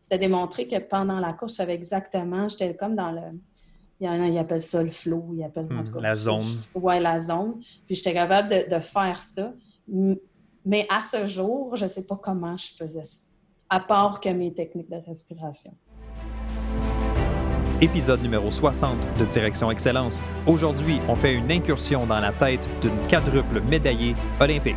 c'était démontré que pendant la course, je savais exactement, j'étais comme dans le. Il y en a, ils appellent ça le flow, ils appellent hmm, la zone. Oui, la zone. Puis j'étais capable de, faire ça. Mais à ce jour, je ne sais pas comment je faisais ça, à part que mes techniques de respiration. Épisode numéro 60 de Direction Excellence. Aujourd'hui, on fait une incursion dans la tête d'une quadruple médaillée olympique.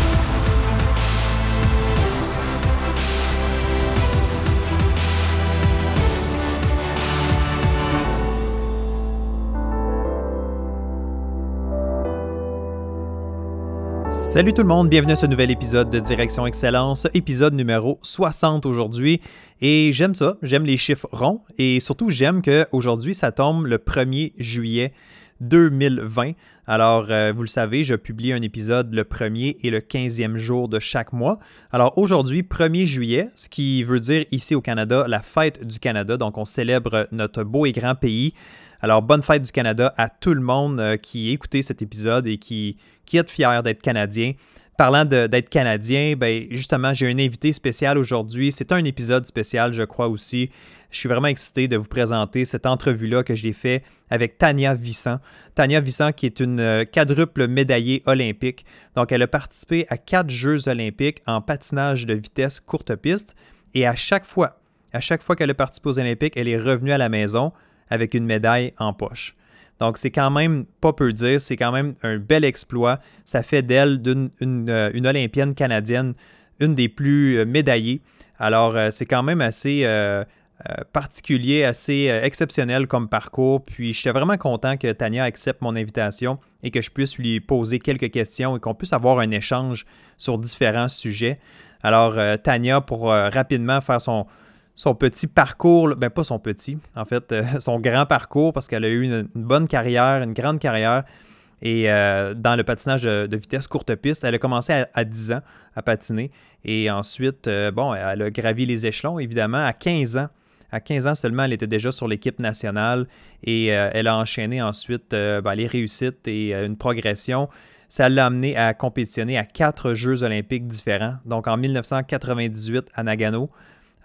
Salut tout le monde, bienvenue à ce nouvel épisode de Direction Excellence, épisode numéro 60 aujourd'hui. Et j'aime ça, j'aime les chiffres ronds et surtout j'aime qu'aujourd'hui ça tombe le 1er juillet 2020. Alors, euh, vous le savez, je publie un épisode le 1er et le 15e jour de chaque mois. Alors, aujourd'hui, 1er juillet, ce qui veut dire ici au Canada la fête du Canada. Donc, on célèbre notre beau et grand pays. Alors, bonne fête du Canada à tout le monde euh, qui écoutait cet épisode et qui, qui est fier d'être Canadien. Parlant d'être Canadien, ben justement, j'ai un invité spécial aujourd'hui. C'est un épisode spécial, je crois aussi. Je suis vraiment excité de vous présenter cette entrevue-là que j'ai fait avec Tania Vissant. Tania Vissant, qui est une euh, quadruple médaillée olympique. Donc, elle a participé à quatre Jeux olympiques en patinage de vitesse courte piste. Et à chaque fois, à chaque fois qu'elle a participé aux Olympiques, elle est revenue à la maison avec une médaille en poche. Donc, c'est quand même pas peu dire, c'est quand même un bel exploit. Ça fait d'elle une, euh, une, Olympienne canadienne, une des plus euh, médaillées. Alors, euh, c'est quand même assez particulier, assez exceptionnel comme parcours. Puis, j'étais vraiment content que Tania accepte mon invitation et que je puisse lui poser quelques questions et qu'on puisse avoir un échange sur différents sujets. Alors, Tania, pour rapidement faire son, son petit parcours, ben pas son petit, en fait, euh, son grand parcours, parce qu'elle a eu une, bonne carrière, une grande carrière. Et euh, dans le patinage de, vitesse courte piste, elle a commencé à, 10 ans à patiner. Et ensuite, euh, bon, elle a gravi les échelons, évidemment, à 15 ans. À 15 ans seulement, elle était déjà sur l'équipe nationale et elle a enchaîné ensuite ben, les réussites et une progression. Ça l'a amené à compétitionner à quatre Jeux olympiques différents. Donc en 1998 à Nagano,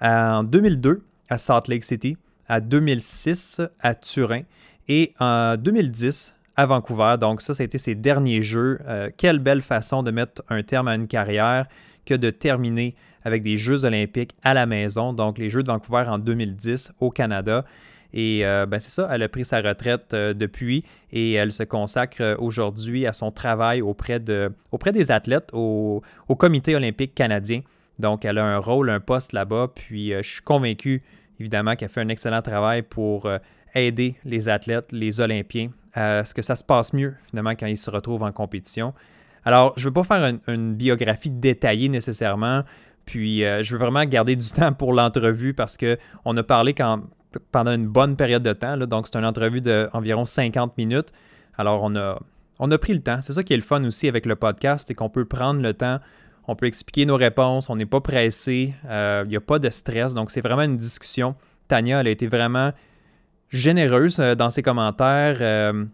en 2002 à Salt Lake City, à 2006 à Turin et en 2010 à Vancouver. Donc ça, ça a été ses derniers jeux. Euh, quelle belle façon de mettre un terme à une carrière que de terminer avec des Jeux olympiques à la maison. Donc les Jeux de Vancouver en 2010 au Canada. Et euh, ben c'est ça, elle a pris sa retraite euh, depuis et elle se consacre aujourd'hui à son travail auprès, de, auprès des athlètes au Comité olympique canadien. Donc, elle a un rôle, un poste là-bas. Puis, euh, je suis convaincu, évidemment, qu'elle fait un excellent travail pour euh, aider les athlètes, les Olympiens, à ce que ça se passe mieux, finalement, quand ils se retrouvent en compétition. Alors, je ne veux pas faire une, biographie détaillée nécessairement. Puis, euh, je veux vraiment garder du temps pour l'entrevue parce qu'on a parlé pendant une bonne période de temps. donc, c'est une entrevue d'environ 50 minutes. Alors, on a, on a pris le temps. C'est ça qui est le fun aussi avec le podcast, c'est qu'on peut prendre le temps on peut expliquer nos réponses, on n'est pas pressé, euh, il n'y a pas de stress. Donc, c'est vraiment une discussion. Tania, elle a été vraiment généreuse euh, dans ses commentaires. Euh,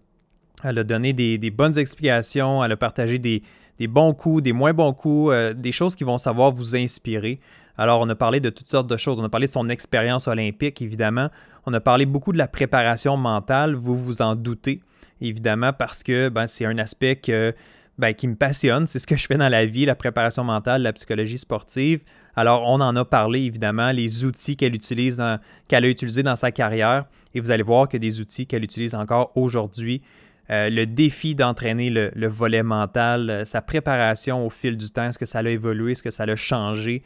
elle a donné des, bonnes explications, elle a partagé des, bons coups, des moins bons coups, des choses qui vont savoir vous inspirer. Alors, on a parlé de toutes sortes de choses. On a parlé de son expérience olympique, évidemment. On a parlé beaucoup de la préparation mentale, vous vous en doutez, évidemment, parce que ben, c'est un aspect que ben, qui me passionne. C'est ce que je fais dans la vie, la préparation mentale, la psychologie sportive. Alors, on en a parlé évidemment, les outils qu'elle utilise qu'elle a utilisés dans sa carrière. Et vous allez voir que des outils qu'elle utilise encore aujourd'hui. Euh, le défi d'entraîner le, volet mental, euh, sa préparation au fil du temps, est-ce que ça l'a évolué, est-ce que ça l'a changé,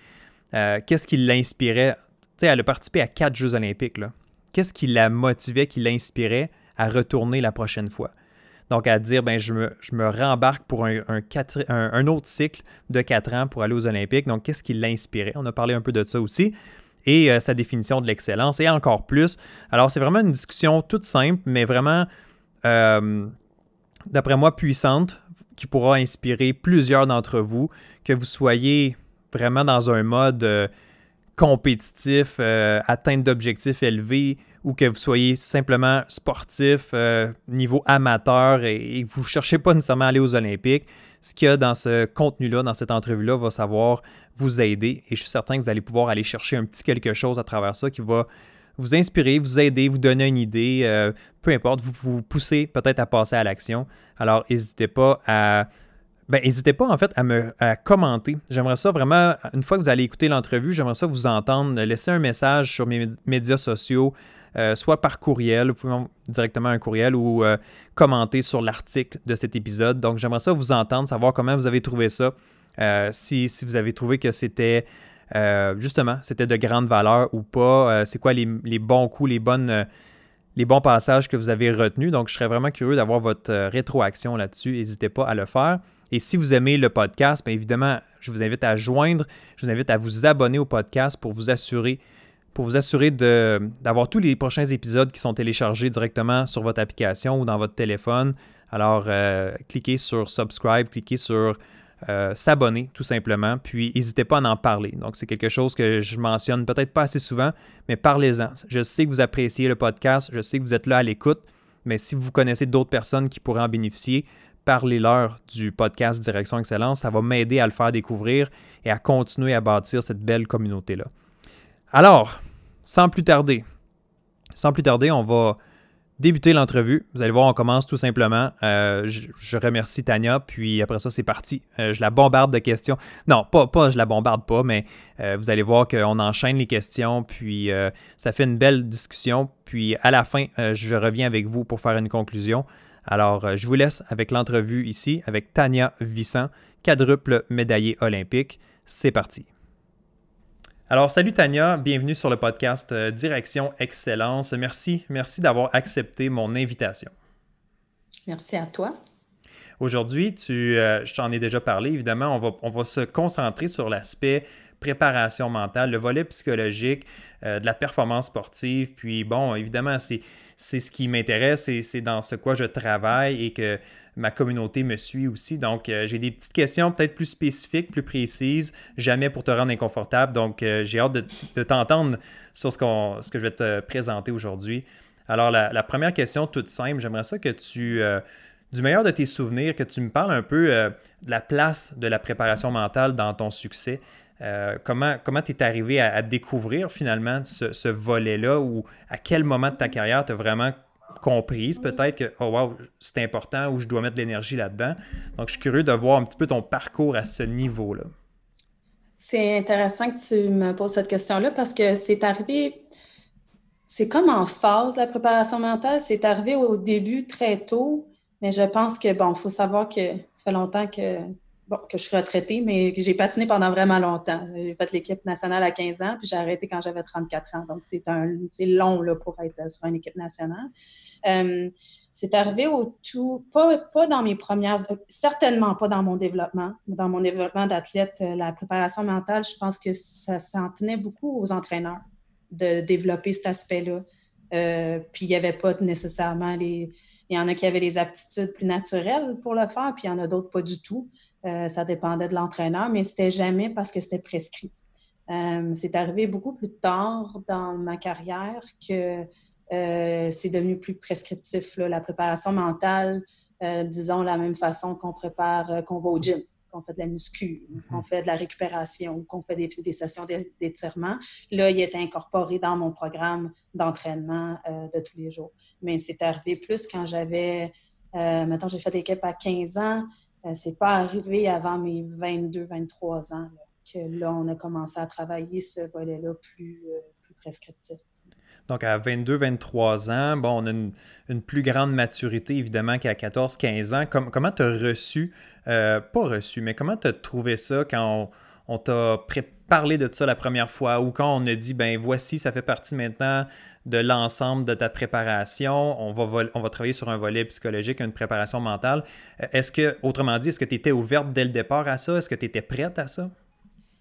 euh, qu'est-ce qui l'inspirait? Tu sais, elle a participé à quatre Jeux olympiques. Qu'est-ce qui la motivait, qui l'inspirait à retourner la prochaine fois? Donc, à dire, ben, je, me, je me rembarque pour un, un, autre cycle de quatre ans pour aller aux Olympiques. Donc, qu'est-ce qui l'inspirait? On a parlé un peu de ça aussi. Et euh, sa définition de l'excellence, et encore plus. Alors, c'est vraiment une discussion toute simple, mais vraiment, euh, d'après moi, puissante, qui pourra inspirer plusieurs d'entre vous, que vous soyez vraiment dans un mode euh, compétitif, atteinte d'objectifs élevés, ou que vous soyez simplement sportif, euh, niveau amateur, et, que vous ne cherchez pas nécessairement à aller aux Olympiques, ce qu'il y a dans ce contenu-là, dans cette entrevue-là, va savoir vous aider. Et je suis certain que vous allez pouvoir aller chercher un petit quelque chose à travers ça qui va vous inspirer, vous aider, vous donner une idée, euh, peu importe, vous vous poussez peut-être à passer à l'action. Alors, n'hésitez pas à... Ben, n'hésitez pas en fait à me commenter. J'aimerais ça vraiment, une fois que vous allez écouter l'entrevue, j'aimerais ça vous entendre. Laisser un message sur mes médias sociaux, euh, soit par courriel, vous pouvez directement un courriel ou euh, commenter sur l'article de cet épisode. Donc, j'aimerais ça vous entendre, savoir comment vous avez trouvé ça. si, si, vous avez trouvé que c'était euh, justement, c'était de grande valeur ou pas? Euh, c'est quoi les, bons coups, les, bonnes, euh, les bons passages que vous avez retenus? Donc, je serais vraiment curieux d'avoir votre rétroaction là-dessus. N'hésitez pas à le faire. Et si vous aimez le podcast, bien évidemment, je vous invite à joindre, je vous invite à vous abonner au podcast pour vous assurer pour vous assurer d'avoir tous les prochains épisodes qui sont téléchargés directement sur votre application ou dans votre téléphone. Alors, cliquez sur subscribe, cliquez sur euh, s'abonner tout simplement, puis n'hésitez pas à en parler. Donc c'est quelque chose que je mentionne peut-être pas assez souvent, mais parlez-en. Je sais que vous appréciez le podcast, je sais que vous êtes là à l'écoute, mais si vous connaissez d'autres personnes qui pourraient en bénéficier, parlez-leur du podcast Direction Excellence, ça va m'aider à le faire découvrir et à continuer à bâtir cette belle communauté-là. Alors, sans plus tarder, sans plus tarder, on va débuter l'entrevue. Vous allez voir, on commence tout simplement. Euh, je, remercie Tania, puis après ça, c'est parti. Euh, je la bombarde de questions. Non, pas, pas je la bombarde pas, mais euh, vous allez voir qu'on enchaîne les questions, puis ça fait une belle discussion. Puis à la fin, je reviens avec vous pour faire une conclusion. Alors, je vous laisse avec l'entrevue ici avec Tania Vissant, quadruple médaillée olympique. C'est parti. Alors, salut Tania, bienvenue sur le podcast euh, Direction Excellence. Merci, merci d'avoir accepté mon invitation. Merci à toi. Aujourd'hui, tu, euh, je t'en ai déjà parlé, évidemment, on va, on va se concentrer sur l'aspect préparation mentale, le volet psychologique euh, de la performance sportive. Puis bon, évidemment, c'est, c'est ce qui m'intéresse et c'est dans ce quoi je travaille et que ma communauté me suit aussi. Donc, euh, j'ai des petites questions peut-être plus spécifiques, plus précises, jamais pour te rendre inconfortable. Donc, euh, j'ai hâte de, t'entendre sur ce, qu'on, ce que je vais te présenter aujourd'hui. Alors, la, première question toute simple, j'aimerais ça que tu, euh, du meilleur de tes souvenirs, que tu me parles un peu de la place de la préparation mentale dans ton succès. comment comment tu es arrivé à, découvrir finalement ce, ce volet-là ou à quel moment de ta carrière tu as vraiment comprise, peut-être que, oh wow, c'est important ou je dois mettre de l'énergie là-dedans. Donc, je suis curieux de voir un petit peu ton parcours à ce niveau-là. C'est intéressant que tu me poses cette question-là parce que c'est arrivé, c'est comme en phase la préparation mentale. C'est arrivé au début très tôt, mais je pense que, bon, il faut savoir que ça fait longtemps que que je suis retraitée, mais que j'ai patiné pendant vraiment longtemps. J'ai fait l'équipe nationale à 15 ans, puis j'ai arrêté quand j'avais 34 ans. Donc, c'est long là, pour être sur une équipe nationale. Euh, c'est arrivé au tout, pas, pas dans mes premières, certainement pas dans mon développement. Dans mon développement d'athlète, euh, la préparation mentale, je pense que ça s'en tenait beaucoup aux entraîneurs de développer cet aspect-là. Euh, puis il n'y avait pas nécessairement les. Il y en a qui avaient les aptitudes plus naturelles pour le faire, puis il y en a d'autres pas du tout. Euh, ça dépendait de l'entraîneur, mais c'était jamais parce que c'était prescrit. Euh, c'est arrivé beaucoup plus tard dans ma carrière que euh, c'est devenu plus prescriptif. La préparation mentale, disons, la même façon qu'on prépare, qu'on va au gym, qu'on fait de la muscu, qu'on fait de la récupération, qu'on fait des, des sessions d'étirement. Là, il est incorporé dans mon programme d'entraînement de tous les jours. Mais c'est arrivé plus quand j'avais, maintenant j'ai fait l'équipe à 15 ans, c'est pas arrivé avant mes 22-23 ans que là, on a commencé à travailler ce volet-là plus, euh, plus prescriptif. Donc, à 22-23 ans, bon, on a une, plus grande maturité, évidemment, qu'à 14-15 ans. comment tu as reçu, euh, pas reçu, mais comment tu as trouvé ça quand on, t'a parlé de ça la première fois ou quand on a dit, ben voici, ça fait partie maintenant de l'ensemble de ta préparation. On va, on va travailler sur un volet psychologique, une préparation mentale. Euh, est-ce que, autrement dit, est-ce que tu étais ouverte dès le départ à ça? Est-ce que tu étais prête à ça?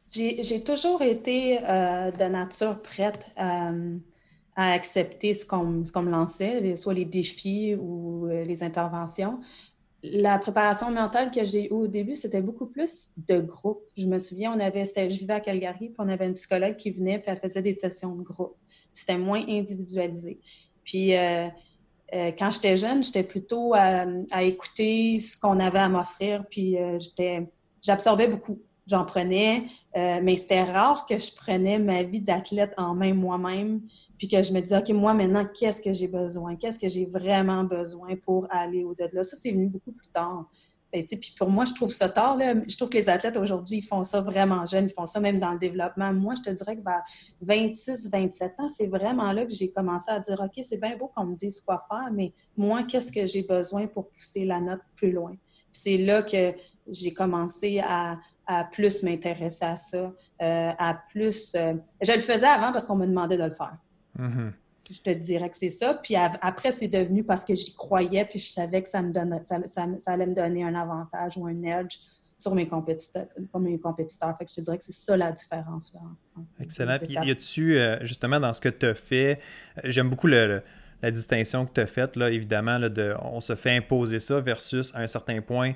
J'ai toujours été euh, de nature prête euh, à accepter ce qu'on me lançait, soit les défis ou les interventions. La préparation mentale que j'ai eue au début, c'était beaucoup plus de groupe. Je me souviens, on avait, je vivais à Calgary, puis on avait une psychologue qui venait, puis elle faisait des sessions de groupe. C'était moins individualisé. Puis euh, euh, quand j'étais jeune, j'étais plutôt à, écouter ce qu'on avait à m'offrir, puis euh, j'absorbais beaucoup. J'en prenais, mais c'était rare que je prenais ma vie d'athlète en main moi-même puis que je me disais, OK, moi, maintenant, qu'est-ce que j'ai besoin? Qu'est-ce que j'ai vraiment besoin pour aller au-delà? Ça, c'est venu beaucoup plus tard. Ben, puis pour moi, je trouve ça tard. Là. Je trouve que les athlètes aujourd'hui, ils font ça vraiment jeunes. Ils font ça même dans le développement. Moi, je te dirais que vers 26, 27 ans, c'est vraiment là que j'ai commencé à dire, OK, c'est bien beau qu'on me dise quoi faire, mais moi, qu'est-ce que j'ai besoin pour pousser la note plus loin? Puis c'est là que j'ai commencé à, plus m'intéresser à ça, euh, à plus... Euh, je le faisais avant parce qu'on me demandait de le faire. Mm-hmm. Je te dirais que c'est ça. Puis après, c'est devenu parce que j'y croyais, puis je savais que ça, me donne, ça, allait me donner un avantage ou un edge sur mes compétiteurs. Comme mes compétiteurs. Fait que je te dirais que c'est ça la différence. Excellent. Puis y a-tu, euh, justement, dans ce que tu as fait, euh, j'aime beaucoup la distinction que tu as faite, là, évidemment, là, de, on se fait imposer ça versus à un certain point,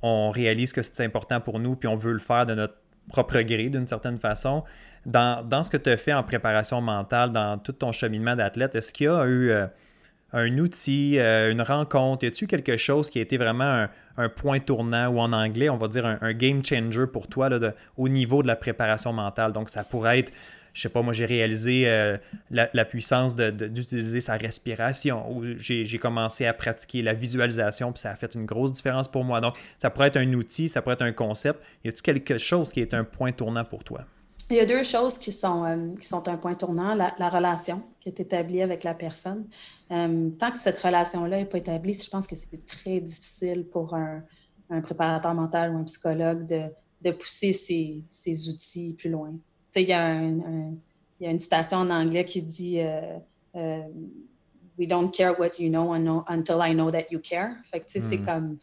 on réalise que c'est important pour nous, puis on veut le faire de notre propre gré d'une certaine façon. Dans, ce que tu as fait en préparation mentale, dans tout ton cheminement d'athlète, est-ce qu'il y a eu un outil, euh, une rencontre, y a-tu quelque chose qui a été vraiment un, point tournant ou en anglais, on va dire un, game changer pour toi au niveau de la préparation mentale? Donc, ça pourrait être je sais pas, moi j'ai réalisé euh, la, puissance d'utiliser sa respiration ou j'ai commencé à pratiquer la visualisation puis ça a fait une grosse différence pour moi. Donc ça pourrait être un outil, ça pourrait être un concept. Y a-t-il quelque chose qui est un point tournant pour toi? Il y a deux choses qui sont, euh, qui sont un point tournant. La, relation qui est établie avec la personne. Euh, tant que cette relation-là n'est pas établie, je pense que c'est très difficile pour un, préparateur mental ou un psychologue de, pousser ses, outils plus loin. Tu sais, il y, a il y a une citation en anglais qui dit euh, We don't care what you know until I know that you care. Fait que, tu sais, c'est hmm.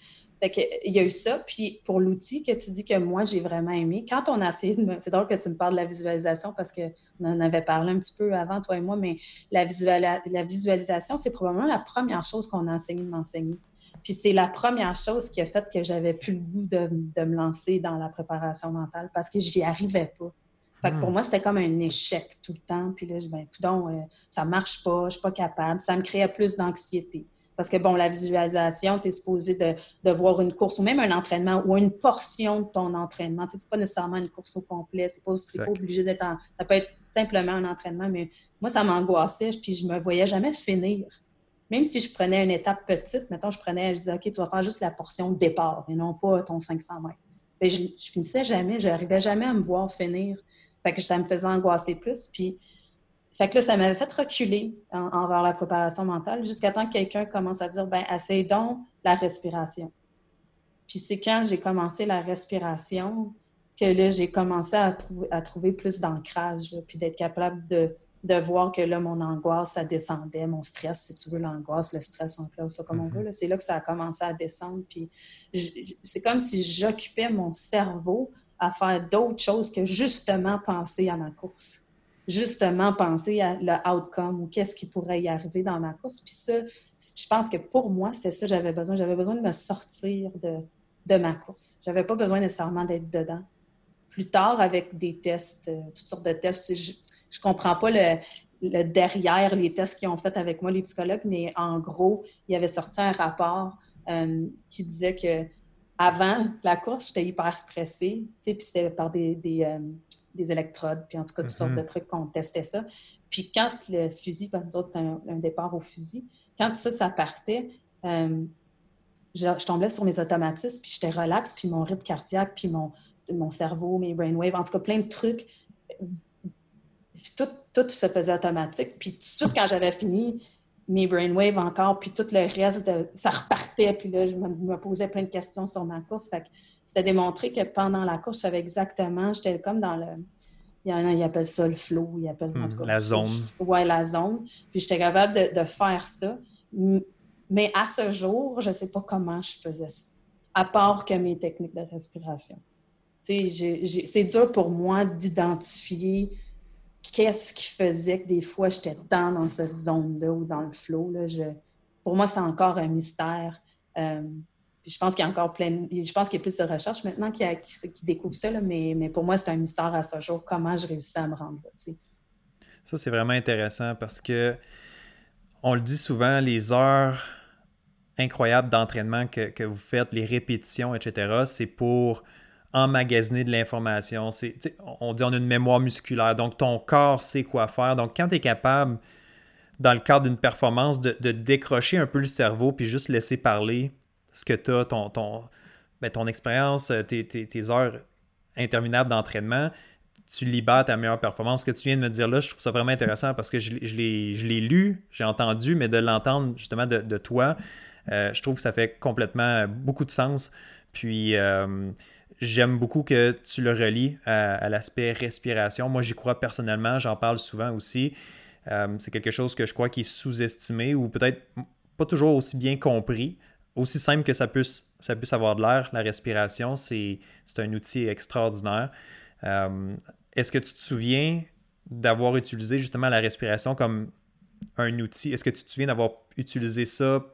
Il y a eu ça. Puis pour l'outil que tu dis que moi, j'ai vraiment aimé, quand on a essayé de C'est drôle que tu me parles de la visualisation parce qu'on en avait parlé un petit peu avant, toi et moi, mais la, la visualisation, c'est probablement la première chose qu'on a enseigné de m'enseigner. Puis c'est la première chose qui a fait que j'avais plus le goût de, me lancer dans la préparation mentale parce que je n'y arrivais pas. Fait que pour hmm. moi, c'était comme un échec tout le temps. Puis là, je ben, donc, euh, ça marche pas, je suis pas capable. Ça me créait plus d'anxiété. Parce que, bon, la visualisation, tu es supposé de, voir une course ou même un entraînement ou une portion de ton entraînement. Tu sais, c'est pas nécessairement une course au complet. C'est pas, pas obligé d'être en... Ça peut être simplement un entraînement, mais moi, ça m'angoissait, puis je me voyais jamais finir. Même si je prenais une étape petite, mettons, je prenais, je disais, OK, tu vas faire juste la portion de départ et non pas ton 500 mètres. Mais je, je finissais jamais, je n'arrivais jamais à me voir finir. Fait que ça me faisait angoisser plus. Puis fait que là, ça m'avait fait reculer envers la préparation mentale jusqu'à temps que quelqu'un commence à dire, ben, essaye donc la respiration. Puis c'est quand j'ai commencé la respiration que là, j'ai commencé à, à, trouver plus d'ancrage, puis d'être capable de, de, voir que là, mon angoisse, ça descendait, mon stress, si tu veux, l'angoisse, le stress, on fait ça comme on mm-hmm. veut. C'est là que ça a commencé à descendre. Puis c'est comme si j'occupais mon cerveau à faire d'autres choses que justement penser à ma course justement penser à le outcome ou qu'est-ce qui pourrait y arriver dans ma course. Puis ça, je pense que pour moi, c'était ça que j'avais besoin. J'avais besoin de me sortir de, de ma course. J'avais pas besoin nécessairement d'être dedans. Plus tard, avec des tests, euh, toutes sortes de tests, je, je comprends pas le, le, derrière les tests qu'ils ont fait avec moi, les psychologues, mais en gros, il y avait sorti un rapport euh, qui disait que avant la course, j'étais hyper stressée, puis c'était par des, des, euh, des électrodes, puis en tout cas, toutes sortes de mhm. trucs qu'on testait ça. Puis quand le fusil, parce que c'est un, un, départ au fusil, quand ça, ça partait, euh, je, tombais sur mes automatismes, puis j'étais relax, puis mon rythme cardiaque, puis mon, mon cerveau, mes brainwaves, en tout cas, plein de trucs. Tout, tout se faisait automatique. Puis tout de suite, quand j'avais fini, mes brainwaves encore, puis tout le reste, de, ça repartait. Puis là, je me, posais plein de questions sur ma course. Fait que c'était démontré que pendant la course, je savais exactement, j'étais comme dans le. Il y en a, ils appellent ça le flow, ils appellent en tout cas, La zone. Oui, la zone. Puis j'étais capable de, de, faire ça. Mais à ce jour, je ne sais pas comment je faisais ça, à part que mes techniques de respiration. C'est dur pour moi d'identifier qu'est-ce qui faisait que des fois j'étais tant dans cette zone-là ou dans le flow. Là. pour moi, c'est encore un mystère. Euh, je pense qu'il y a encore plein, je pense qu'il y a plus de recherches maintenant qui, qui, découvrent ça, mais, pour moi, c'est un mystère à ce jour comment je réussis à me rendre là. Ça, c'est vraiment intéressant parce que on le dit souvent, les heures incroyables d'entraînement que, vous faites, les répétitions, etc., c'est pour emmagasiner de l'information. On dit on a une mémoire musculaire, donc ton corps sait quoi faire. Donc, quand tu es capable, dans le cadre d'une performance, de, décrocher un peu le cerveau puis juste laisser parler ce que tu as, ton, ton, ben, ton expérience, tes, tes, heures interminables d'entraînement, tu libères ta meilleure performance. Ce que tu viens de me dire là, je trouve ça vraiment intéressant parce que je, je l'ai lu, j'ai entendu, mais de l'entendre justement de, de toi, euh, je trouve que ça fait complètement beaucoup de sens. Puis euh, j'aime beaucoup que tu le relis à, l'aspect respiration. Moi, j'y crois personnellement, j'en parle souvent aussi. Euh, c'est quelque chose que je crois qui est sous-estimé ou peut-être pas toujours aussi bien compris. Aussi simple que ça puisse, ça puisse avoir de l'air, la respiration, c'est un outil extraordinaire. Est-ce que tu te souviens d'avoir utilisé justement la respiration comme un outil? Est-ce que tu te souviens d'avoir utilisé ça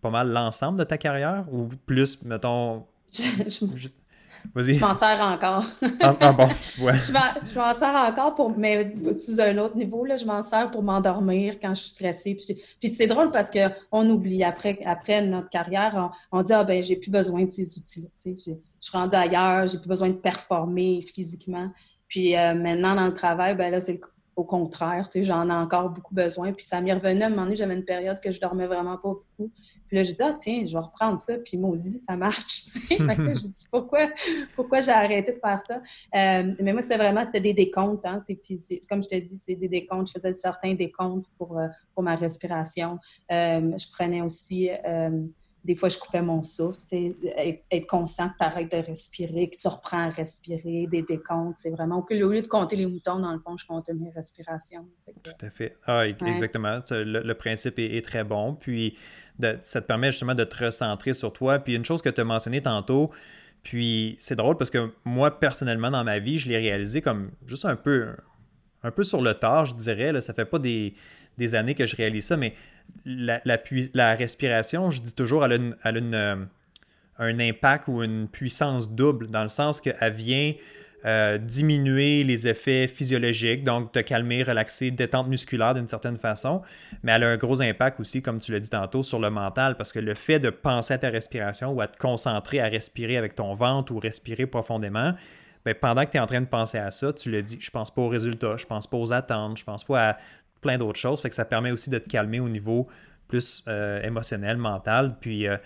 pas mal l'ensemble de ta carrière ou plus, mettons? Je, m'en sers encore. ah, ah bon, tu vois. je m'en sers encore pour, mais sous un autre niveau, là, je m'en sers pour m'endormir quand je suis stressée. Puis, c'est drôle parce qu'on oublie après, après notre carrière, on, dit Ah ben j'ai plus besoin de ces outils-là. Je suis rendue ailleurs, j'ai plus besoin de performer physiquement. Puis euh, maintenant, dans le travail, ben là, c'est le au contraire, j'en ai encore beaucoup besoin. Puis ça m'y revenait à un moment donné, j'avais une période que je dormais vraiment pas beaucoup. Puis là, j'ai dit, ah tiens, je vais reprendre ça. Puis maudit, ça marche, tu sais. j'ai dit, pourquoi, pourquoi j'ai arrêté de faire ça? Euh, mais moi, c'était vraiment, c'était des décomptes. Hein? Puis comme je t'ai dit, c'est des décomptes. Je faisais certains décomptes pour, euh, pour ma respiration. Euh, je prenais aussi des fois, je coupais mon souffle. Être, être, conscient que tu arrêtes de respirer, que tu reprends à respirer, des décomptes. C'est vraiment au lieu de compter les moutons, dans le fond, je comptais mes respirations. Tout à fait. Ah, exactement. Le, principe est, très bon. Puis, ça te permet justement de te recentrer sur toi. Puis, une chose que tu as mentionnée tantôt, puis c'est drôle parce que moi, personnellement, dans ma vie, je l'ai réalisé comme juste un peu, un peu sur le tard, je dirais. Là. Ça fait pas des, des années que je réalise ça, mais la, la, respiration, je dis toujours, elle a, euh, un impact ou une puissance double, dans le sens qu'elle vient euh, diminuer les effets physiologiques, donc te calmer, relaxer, détente musculaire d'une certaine façon, mais elle a un gros impact aussi, comme tu l'as dit tantôt, sur le mental, parce que le fait de penser à ta respiration ou à te concentrer à respirer avec ton ventre ou respirer profondément, ben, pendant que tu es en train de penser à ça, tu le dis, je pense pas aux résultats, je pense pas aux attentes, je pense pas à plein d'autres choses. Fait que ça permet aussi de te calmer au niveau plus euh, émotionnel, mental. Puis euh,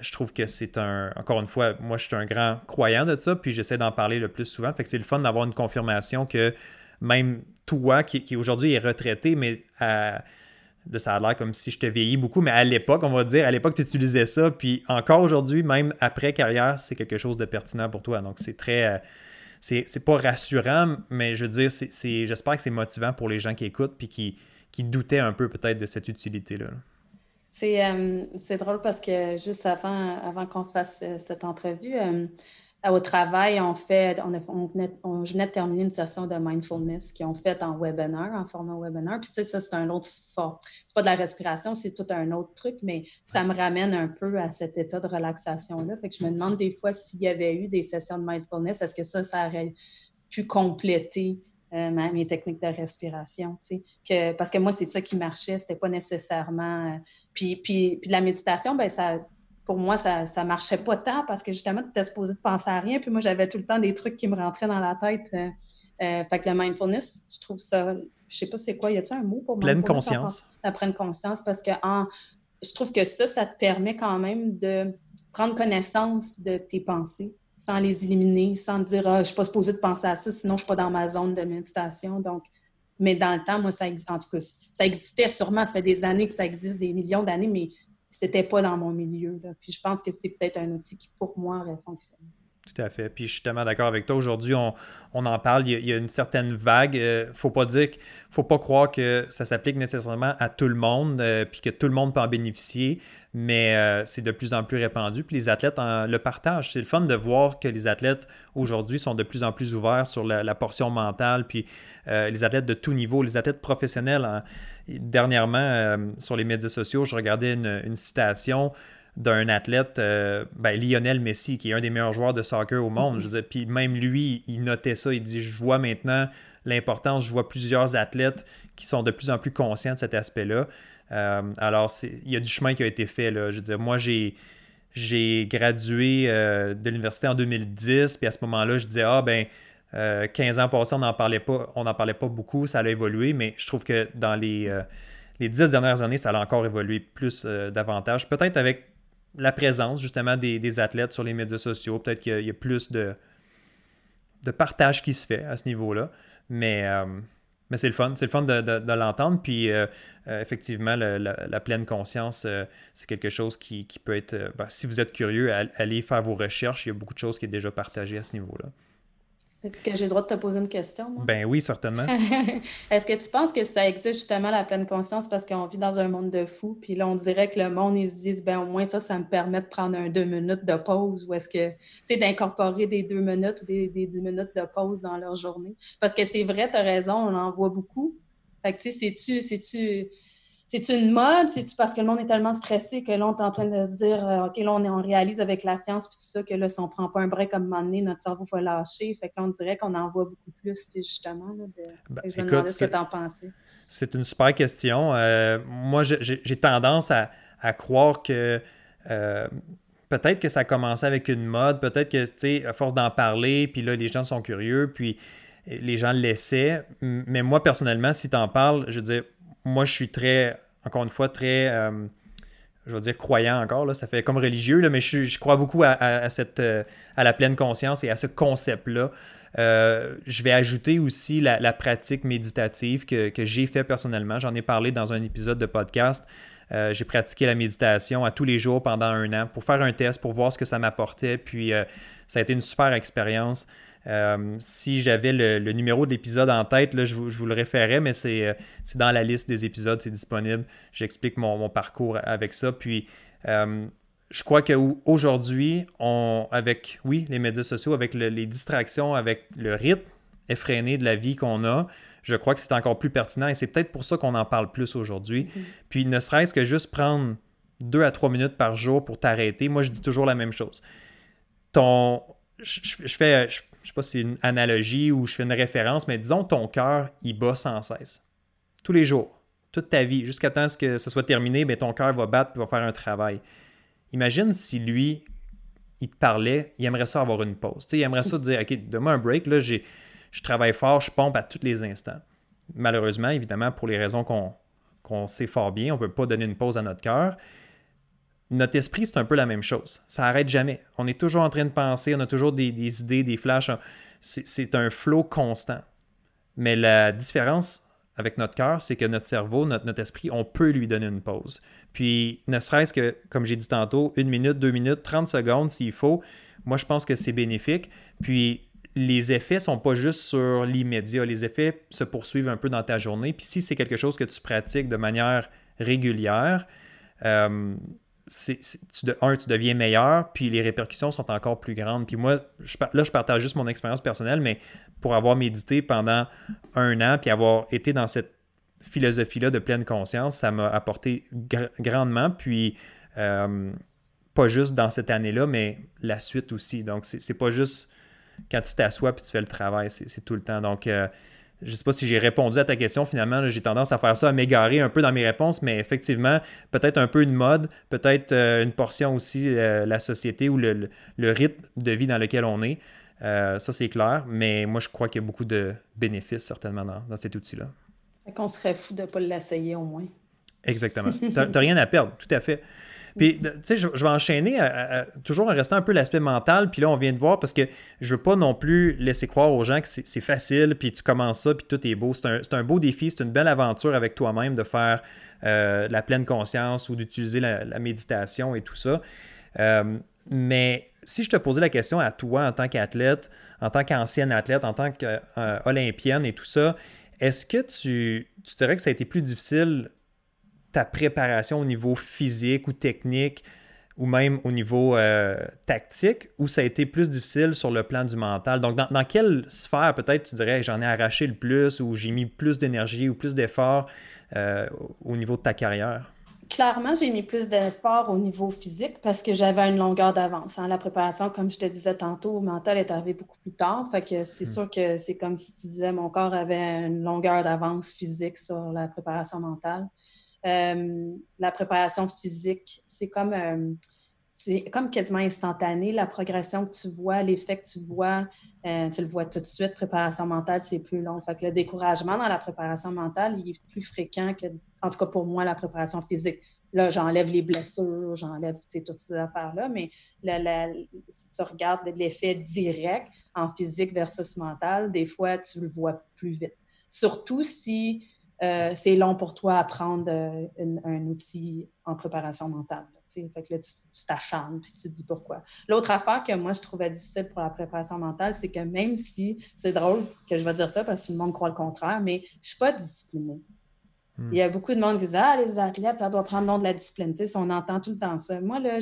je trouve que c'est un. Encore une fois, moi, je suis un grand croyant de ça, puis j'essaie d'en parler le plus souvent. Fait que c'est le fun d'avoir une confirmation que même toi, qui, aujourd'hui est retraité, mais de ça a l'air comme si je te vieillis beaucoup, mais à l'époque, on va dire, à l'époque, tu utilisais ça, puis encore aujourd'hui, même après carrière, c'est quelque chose de pertinent pour toi. Donc, c'est très, euh, c'est pas rassurant, mais je veux dire, c'est j'espère que c'est motivant pour les gens qui écoutent puis qui, qui doutaient un peu peut-être de cette utilité-là. Euh, c'est drôle parce que juste avant, avant qu'on fasse euh, cette entrevue, euh, au travail, on fait, on, on, venait, on, venait de terminer une session de mindfulness qui ont fait en webinaire, en format webinaire. Puis, tu sais, ça, c'est un autre fort. C'est pas de la respiration, c'est tout un autre truc, mais ça me ramène un peu à cet état de relaxation-là. Fait que je me demande des fois s'il y avait eu des sessions de mindfulness, est-ce que ça, ça aurait pu compléter euh, mes techniques de respiration, tu sais, que, parce que moi, c'est ça qui marchait, c'était pas nécessairement... Euh, puis, puis, puis, la méditation, ben ça, pour moi, ça ne marchait pas tant parce que justement, tu étais supposé de penser à rien. Puis moi, j'avais tout le temps des trucs qui me rentraient dans la tête. Euh, euh, fait que le mindfulness, je trouve ça, je sais pas c'est quoi, y a-t-il un mot pour Pleine conscience. La pleine conscience parce que en, je trouve que ça, ça te permet quand même de prendre connaissance de tes pensées sans les éliminer, sans te dire, ah, je suis pas supposé de penser à ça, sinon je suis pas dans ma zone de méditation. Donc, mais dans le temps, moi, ça en tout cas, ça existait sûrement, ça fait des années que ça existe, des millions d'années, mais c'était pas dans mon milieu. Puis je pense que c'est peut-être un outil qui, pour moi, aurait fonctionné. Tout à fait. Puis je suis tellement d'accord avec toi. Aujourd'hui, on, en parle. Il y, a, une certaine vague. Euh, faut pas dire, faut pas croire que ça s'applique nécessairement à tout le monde, euh, puis que tout le monde peut en bénéficier. Mais euh, c'est de plus en plus répandu. Puis les athlètes le partagent. C'est le fun de voir que les athlètes aujourd'hui sont de plus en plus ouverts sur la, portion mentale. Puis les athlètes de tout niveau, les athlètes professionnels. Dernièrement, sur les médias sociaux, je regardais une citation d'un athlète, euh, ben, Lionel Messi, qui est un des meilleurs joueurs de soccer au monde. Je veux puis même lui, il notait ça. Il dit Je vois maintenant l'importance, je vois plusieurs athlètes qui sont de plus en plus conscients de cet aspect-là. Euh, alors, il y a du chemin qui a été fait. Là. Je veux dire, moi, j'ai. J'ai gradué euh, de l'université en 2010, puis à ce moment-là, je disais, ah ben, 15 ans passés, on n'en parlait pas, parlait pas beaucoup, ça a évolué, mais je trouve que dans les, les 10 dernières années, ça a encore évolué plus davantage. Peut-être avec la présence justement des, athlètes sur les médias sociaux. Peut-être qu'il y, a plus de, de partage qui se fait à ce niveau-là. Mais, euh, mais c'est le fun. C'est le fun de, l'entendre. Puis euh, euh, effectivement, la, pleine conscience, c'est quelque chose qui, peut être. Ben, si vous êtes curieux, allez faire vos recherches. Il y a beaucoup de choses qui sont déjà partagées à ce niveau-là. Est-ce que j'ai le droit de te poser une question? Moi? Ben oui, certainement. Est-ce que tu penses que ça existe justement la pleine conscience parce qu'on vit dans un monde de fous, puis là, on dirait que le monde, ils se disent, ben au moins ça, ça me permet de prendre un deux minutes de pause, ou est-ce que, tu sais, d'incorporer des deux minutes ou des, des, dix minutes de pause dans leur journée? Parce que c'est vrai, tu as raison, on en voit beaucoup. Fait que, tu sais, c'est-tu c'est une mode? C'est-tu parce que le monde est tellement stressé que là, on est en train de se dire, euh, OK, là, on, est, on réalise avec la science puis tout ça que là, si on prend pas un break comme un moment donné, notre cerveau va lâcher. Fait que là, on dirait qu'on en voit beaucoup plus, justement. Là, de... Ben, je me demandais ce que tu en pensais? C'est une super question. Euh, moi, j'ai tendance à, croire que euh, peut-être que ça a commencé avec une mode, peut-être que, tu sais, à force d'en parler, puis là, les gens sont curieux, puis les gens le laissaient. Mais moi, personnellement, si tu en parles, je veux dire, moi, je suis très, encore une fois, très, euh, je veux dire, croyant encore. Là, ça fait comme religieux, là, mais je, crois beaucoup à, cette, euh, à la pleine conscience et à ce concept-là. Euh, je vais ajouter aussi la, pratique méditative que, j'ai fait personnellement. J'en ai parlé dans un épisode de podcast. j'ai pratiqué la méditation à tous les jours pendant un an pour faire un test, pour voir ce que ça m'apportait. Puis ça a été une super expérience. Euh, si j'avais le, numéro de l'épisode en tête, là, je, vous, le référais, mais euh, c'est dans la liste des épisodes, c'est disponible. J'explique mon, parcours avec ça. Puis, euh, je crois qu'aujourd'hui, avec, oui, les médias sociaux, avec les distractions, avec le rythme effréné de la vie qu'on a, je crois que c'est encore plus pertinent et c'est peut-être pour ça qu'on en parle plus aujourd'hui. Mm-hmm. Puis, ne serait-ce que juste prendre deux à trois minutes par jour pour t'arrêter, moi, je dis toujours la même chose. Ton, je, fais, je sais pas si c'est une analogie ou je fais une référence, mais disons ton cœur, il bat sans cesse. Tous les jours, toute ta vie, jusqu'à temps que ce soit terminé, mais ton cœur va battre et va faire un travail. Imagine si lui, il te parlait, il aimerait ça avoir une pause. il aimerait ça te dire, OK, donne-moi un break, là, je travaille fort, je pompe à tous les instants. Malheureusement, évidemment, pour les raisons qu'on sait fort bien, on ne peut pas donner une pause à notre cœur notre esprit, c'est un peu la même chose. Ça n'arrête jamais. On est toujours en train de penser, on a toujours des, idées, des flashs. C'est un flot constant. Mais la différence avec notre cœur, c'est que notre cerveau, notre, notre, esprit, on peut lui donner une pause. Puis, ne serait-ce que, comme j'ai dit tantôt, une minute, deux minutes, 30 secondes s'il faut, moi, je pense que c'est bénéfique. Puis, les effets ne sont pas juste sur l'immédiat. Les effets se poursuivent un peu dans ta journée. Puis, si c'est quelque chose que tu pratiques de manière régulière, euh, tu de, un, tu deviens meilleur, puis les répercussions sont encore plus grandes. Puis moi, là, je partage juste mon expérience personnelle, mais pour avoir médité pendant un an, puis avoir été dans cette philosophie-là de pleine conscience, ça m'a apporté grandement. Puis, euh, pas juste dans cette année-là, mais la suite aussi. Donc, c'est pas juste quand tu t'assois puis tu fais le travail, c'est tout le temps. Donc, euh, je ne sais pas si j'ai répondu à ta question. Finalement, j'ai tendance à faire ça, à m'égarer un peu dans mes réponses, mais effectivement, peut-être un peu une mode, peut-être euh, une portion aussi euh, la société ou le, rythme de vie dans lequel on est. Euh, ça, c'est clair, mais moi, je crois qu'il y a beaucoup de bénéfices certainement dans, cet outil-là. Qu'on serait fou de ne pas l'essayer au moins. Exactement. Tu n'as rien à perdre, tout à fait. Puis, tu sais, je, vais enchaîner toujours en restant un peu l'aspect mental. Puis là, on vient de voir parce que je veux pas non plus laisser croire aux gens que c'est facile, puis tu commences ça, puis tout est beau. C'est un, beau défi, c'est une belle aventure avec toi-même de faire euh, la pleine conscience ou d'utiliser la, méditation et tout ça. Euh, mais si je te posais la question à toi en tant qu'athlète, en tant qu'ancienne athlète, en tant qu'olympienne et tout ça, est-ce que tu, tu dirais que ça a été plus difficile ta préparation au niveau physique ou technique ou même au niveau euh, tactique, ou ça a été plus difficile sur le plan du mental? Donc, dans, quelle sphère peut-être tu dirais j'en ai arraché le plus ou j'ai mis plus d'énergie ou plus d'efforts euh, au niveau de ta carrière? clairement, j'ai mis plus d'efforts au niveau physique parce que j'avais une longueur d'avance. Hein. La préparation, comme je te disais tantôt, mental est arrivé beaucoup plus tard. Fait que c'est hmm. sûr que c'est comme si tu disais mon corps avait une longueur d'avance physique sur la préparation mentale. Euh, la préparation physique, c'est comme, euh, c'est comme quasiment instantané. La progression que tu vois, l'effet que tu vois, euh, tu le vois tout de suite. Préparation mentale, c'est plus long. Fait le découragement dans la préparation mentale, il est plus fréquent que, en tout cas pour moi, la préparation physique. Là, j'enlève les blessures, j'enlève toutes ces affaires-là, mais si tu regardes l'effet direct en physique versus mental, des fois, tu le vois plus vite. Surtout si euh, c'est long pour toi apprendre euh, un, outil en préparation mentale. fait que là, tu t'acharnes puis tu te dis pourquoi. L'autre affaire que moi, je trouvais difficile pour la préparation mentale, c'est que même si, c'est drôle que je vais dire ça parce que tout le monde croit le contraire, mais je ne suis pas disciplinée. Hmm. Il y a beaucoup de monde qui dit Ah, les athlètes, ça doit prendre nom de la discipline. on entend tout le temps ça. Moi, là,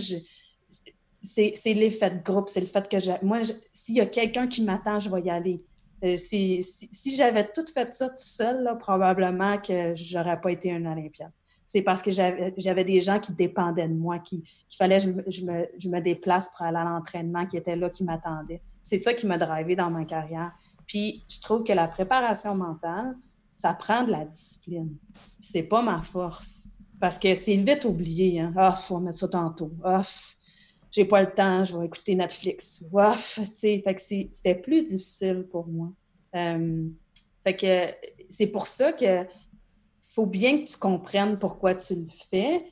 c'est l'effet de groupe, c'est le fait que moi, s'il y a quelqu'un qui m'attend, je vais y aller. Euh, si, si, j'avais tout fait ça tout seul, probablement que j'aurais pas été un Olympiade. C'est parce que j'avais des gens qui dépendaient de moi, qu'il fallait que je me, je, me, déplace pour aller à l'entraînement, qui étaient là, qui m'attendaient. C'est ça qui m'a drivé dans ma carrière. Puis je trouve que la préparation mentale, ça prend de la discipline. C'est pas ma force. Parce que c'est vite oublié. Hein. Ah, faut mettre ça tantôt. Ah, j'ai pas le temps, je vais écouter Netflix. Ouf, fait que c'était plus difficile pour moi. Euh, fait que c'est pour ça que faut bien que tu comprennes pourquoi tu le fais.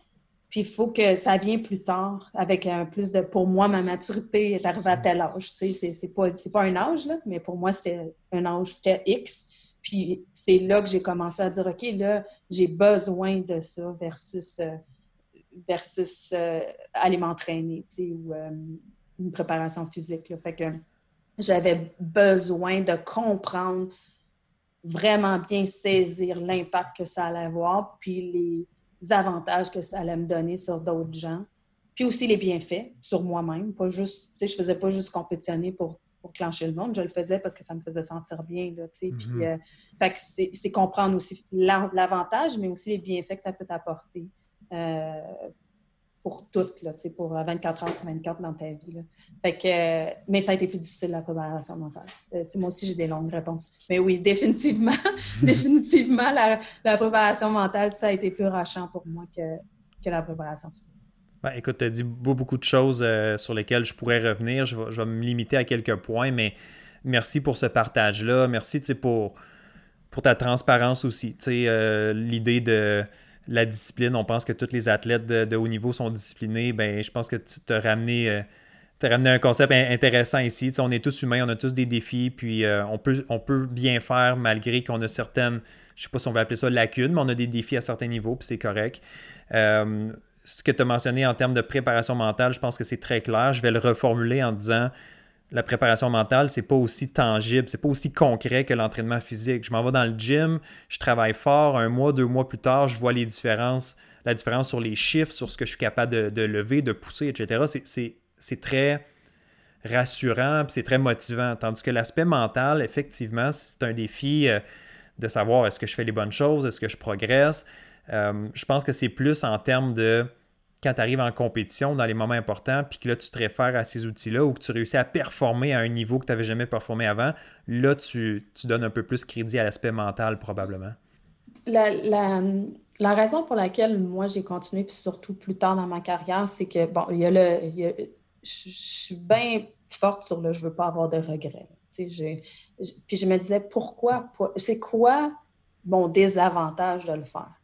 Puis il faut que ça vienne plus tard avec un plus de. Pour moi, ma maturité est arrivée à tel âge. Tu sais, c'est pas, pas un âge, là, mais pour moi, c'était un âge X. Puis c'est là que j'ai commencé à dire OK, là, j'ai besoin de ça versus. Euh, versus euh, aller m'entraîner, ou euh, une préparation physique. Fait que j'avais besoin de comprendre, vraiment bien saisir l'impact que ça allait avoir, puis les avantages que ça allait me donner sur d'autres gens, puis aussi les bienfaits sur moi-même. Pas juste, tu sais, je faisais pas juste compétitionner pour, pour clencher le monde, je le faisais parce que ça me faisait sentir bien, là, tu sais. Puis, mm-hmm. euh, fait que c'est comprendre aussi l'avantage, mais aussi les bienfaits que ça peut t'apporter. Euh, pour toutes, là, pour 24 heures sur 24 dans ta vie. Là. Fait que, mais ça a été plus difficile la préparation mentale. Euh, moi aussi, j'ai des longues réponses. Mais oui, définitivement, définitivement, la, préparation mentale, ça a été plus rachant pour moi que, que la préparation physique. Ben, écoute, tu as dit beaucoup de choses euh, sur lesquelles je pourrais revenir. Je vais, me limiter à quelques points, mais merci pour ce partage-là. Merci pour, pour ta transparence aussi. Euh, L'idée de la discipline. On pense que tous les athlètes de, haut niveau sont disciplinés. Ben, je pense que tu t'as ramené, euh, ramené un concept intéressant ici. on est tous humains, on a tous des défis, puis euh, on, peut, bien faire malgré qu'on a certaines, je sais pas si on va appeler ça lacunes, mais on a des défis à certains niveaux, puis c'est correct. Euh, ce que tu as mentionné en termes de préparation mentale, je pense que c'est très clair. Je vais le reformuler en disant la préparation mentale, c'est pas aussi tangible, c'est pas aussi concret que l'entraînement physique. Je m'en vais dans le gym, je travaille fort, un mois, deux mois plus tard, je vois les différences, la différence sur les chiffres, sur ce que je suis capable de, lever, de pousser, etc. C'est très rassurant, c'est très motivant. Tandis que l'aspect mental, effectivement, c'est un défi euh, de savoir est-ce que je fais les bonnes choses, est-ce que je progresse. Euh, je pense que c'est plus en termes de quand tu arrives en compétition dans les moments importants, puis que là, tu te réfères à ces outils-là ou que tu réussis à performer à un niveau que tu n'avais jamais performé avant, là, tu, donnes un peu plus crédit à l'aspect mental, probablement. La, raison pour laquelle moi, j'ai continué, puis surtout plus tard dans ma carrière, c'est que, bon, il y a le. je, suis bien forte sur le je veux pas avoir de regrets. puis je me disais, pourquoi? C'est quoi mon désavantage de le faire?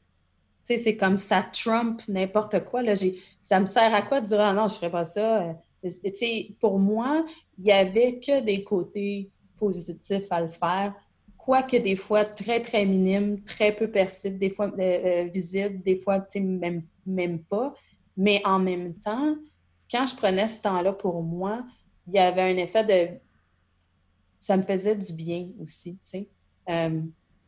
C'est comme ça trump n'importe quoi. Là, ça me sert à quoi de dire ah non, je ne ferai pas ça? pour moi, il n'y avait que des côtés positifs à le faire, quoique des fois très, très minimes, très peu perceptibles, des fois euh, euh, visibles, des fois même, même pas. Mais en même temps, quand je prenais ce temps-là pour moi, il y avait un effet de. Ça me faisait du bien aussi, tu sais. Euh,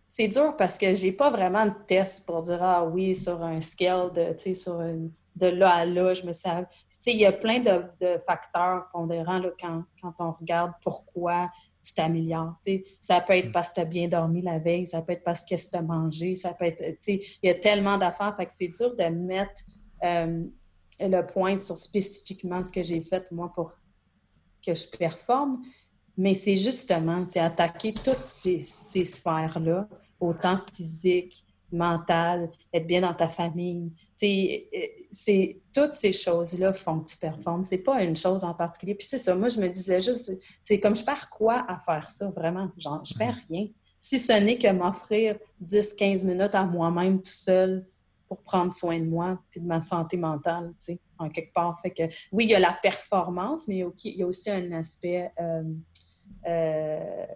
c'est dur parce que j'ai pas vraiment de test pour dire ah oui sur un scale de sur de là à là je me sais il y a plein de, facteurs pondérants là, quand, quand on regarde pourquoi tu t'améliores. Ça peut être mm. parce que tu as bien dormi la veille, ça peut être parce que tu as mangé, ça peut être, il y a tellement d'affaires, fait que c'est dur de mettre le point sur spécifiquement ce que j'ai fait, moi, pour que je performe. Mais c'est justement, c'est attaquer toutes ces, sphères-là, autant physique, mental, être bien dans ta famille. Euh, c'est toutes ces choses-là font que tu performes. C'est pas une chose en particulier. Puis c'est ça, moi je me disais juste, c'est comme je perds quoi à faire ça, vraiment? Genre, je perds rien. Si ce n'est que m'offrir 10-15 minutes à moi-même tout seul pour prendre soin de moi puis de ma santé mentale, tu sais, en quelque part. Fait oui, il y a la performance, mais il y a aussi un aspect euh, euh,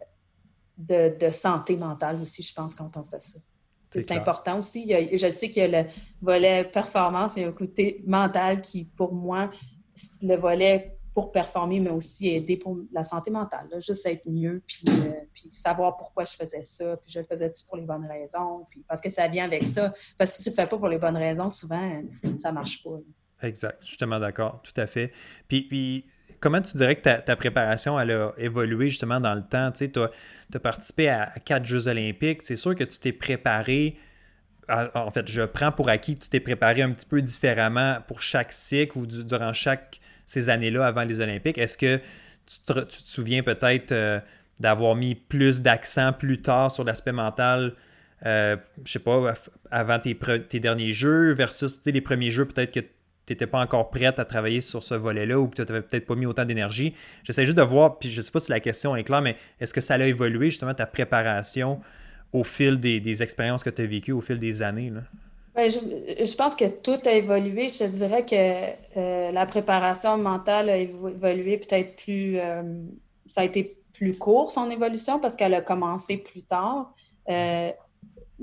de, de, santé mentale aussi, je pense, quand on fait ça. C'est important aussi. je sais qu'il y a le volet performance, mais il y a le côté mental qui, pour moi, le volet pour performer, mais aussi aider pour la santé mentale. Juste être mieux, euh, puis, savoir pourquoi je faisais ça, puis je le faisais-tu pour les bonnes raisons, puis parce que ça vient avec ça. Parce que si tu ne fais pas pour les bonnes raisons, souvent, ça ne marche pas. Exact, justement d'accord, tout à fait. Puis, puis comment tu dirais que ta, préparation elle a évolué justement dans le temps? Tu sais, tu as, participé à quatre Jeux olympiques. C'est sûr que tu t'es préparé. en fait, je prends pour acquis que tu t'es préparé un petit peu différemment pour chaque cycle ou durant chaque ces années-là avant les Olympiques. Est-ce que tu te, souviens peut-être euh, d'avoir mis plus d'accent plus tard sur l'aspect mental? Euh, je sais pas, avant tes, tes derniers jeux versus les premiers jeux, peut-être que tu n'étais pas encore prête à travailler sur ce volet-là ou que tu n'avais peut-être pas mis autant d'énergie. J'essaie juste de voir, puis je ne sais pas si la question est claire, mais est-ce que ça a évolué justement ta préparation au fil des, expériences que tu as vécues, au fil des années? Là? Ben, je, pense que tout a évolué. Je te dirais que euh, la préparation mentale a évolué peut-être plus. Euh, ça a été plus court, son évolution, parce qu'elle a commencé plus tard. Euh,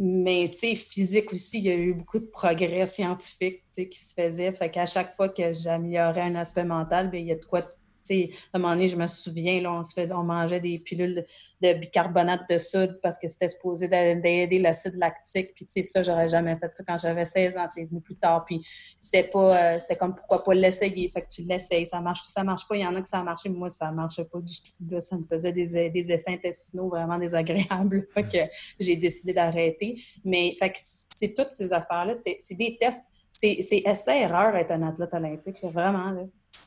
mais, tu sais, physique aussi, il y a eu beaucoup de progrès scientifique, qui se faisait. Fait qu'à chaque fois que j'améliorais un aspect mental, bien, il y a de quoi à un moment donné, je me souviens, on, mangeait des pilules de, bicarbonate de soude parce que c'était supposé d'aider l'acide lactique. Puis, tu sais, ça, j'aurais jamais fait ça quand j'avais 16 ans, c'est venu plus tard. Puis, c'était pas, euh, c'était comme pourquoi pas l'essayer? Fait que tu l'essayes, ça marche, ça marche pas. Il y en a que ça a marché, mais moi, ça marchait pas du tout. ça me faisait des, des effets intestinaux vraiment désagréables. Fait que j'ai décidé d'arrêter. Mais, fait que, c'est toutes ces affaires-là, c'est des tests. C'est essai-erreur être un athlète olympique, vraiment. Là.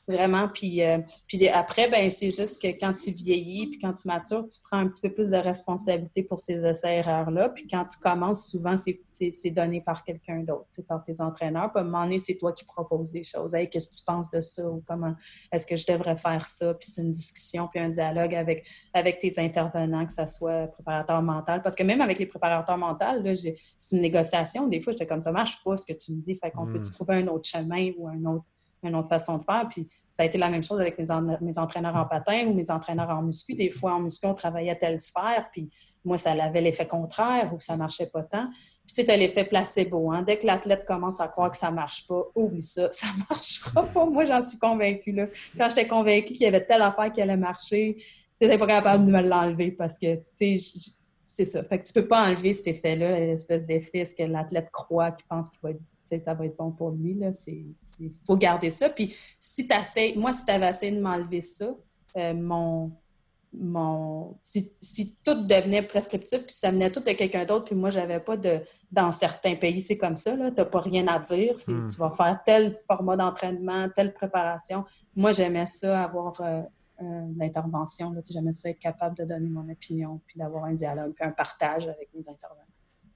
Vraiment. Puis, euh, puis après, ben, c'est juste que quand tu vieillis, puis quand tu matures, tu prends un petit peu plus de responsabilité pour ces essais-erreurs-là. Puis quand tu commences, souvent, c'est donné par quelqu'un d'autre, par tes entraîneurs. Puis à un moment donné, c'est toi qui proposes des choses. Hey, qu'est-ce que tu penses de ça? Ou comment est-ce que je devrais faire ça? Puis c'est une discussion, puis un dialogue avec, avec tes intervenants, que ce soit préparateur mental. Parce que même avec les préparateurs mentaux, c'est une négociation. Des fois, j'étais comme ça marche pas ce que tu me dis. Fait qu'on peut-tu hmm. trouver un autre chemin ou un autre une autre façon de faire. Puis ça a été la même chose avec mes, mes entraîneurs en patin ou mes entraîneurs en muscu. Des fois, en muscu, on travaillait à telle sphère, puis moi, ça avait l'effet contraire ou ça marchait pas tant. Puis c'était l'effet placebo. Hein? Dès que l'athlète commence à croire que ça marche pas, oublie ça, ça marchera pas. Moi, j'en suis convaincue. Là. Quand j'étais convaincue qu'il y avait telle affaire qui allait marcher, tu n'étais pas capable de me l'enlever parce que, tu sais, c'est ça. Fait que tu peux pas enlever cet effet-là, l'espèce d'effet, ce que l'athlète croit, qu'il pense qu'il va être ça va être bon pour lui. Il faut garder ça. Puis si tu moi, si tu avais essayé de m'enlever ça, euh, mon, mon si, si, tout devenait prescriptif, puis ça venait tout de quelqu'un d'autre, puis moi, j'avais pas de. Dans certains pays, c'est comme ça, tu n'as pas rien à dire. Hmm. Tu vas faire tel format d'entraînement, telle préparation. Moi, j'aimais ça, avoir euh, l'intervention. J'aimais ça être capable de donner mon opinion, puis d'avoir un dialogue, puis un partage avec mes intervenants.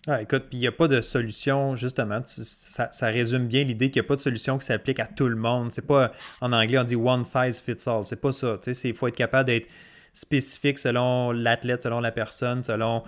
Ah, écoute, puis il n'y a pas de solution, justement. ça, résume bien l'idée qu'il n'y a pas de solution qui s'applique à tout le monde. C'est pas, en anglais, on dit one size fits all. C'est pas ça. Il faut être capable d'être spécifique selon l'athlète, selon la personne, selon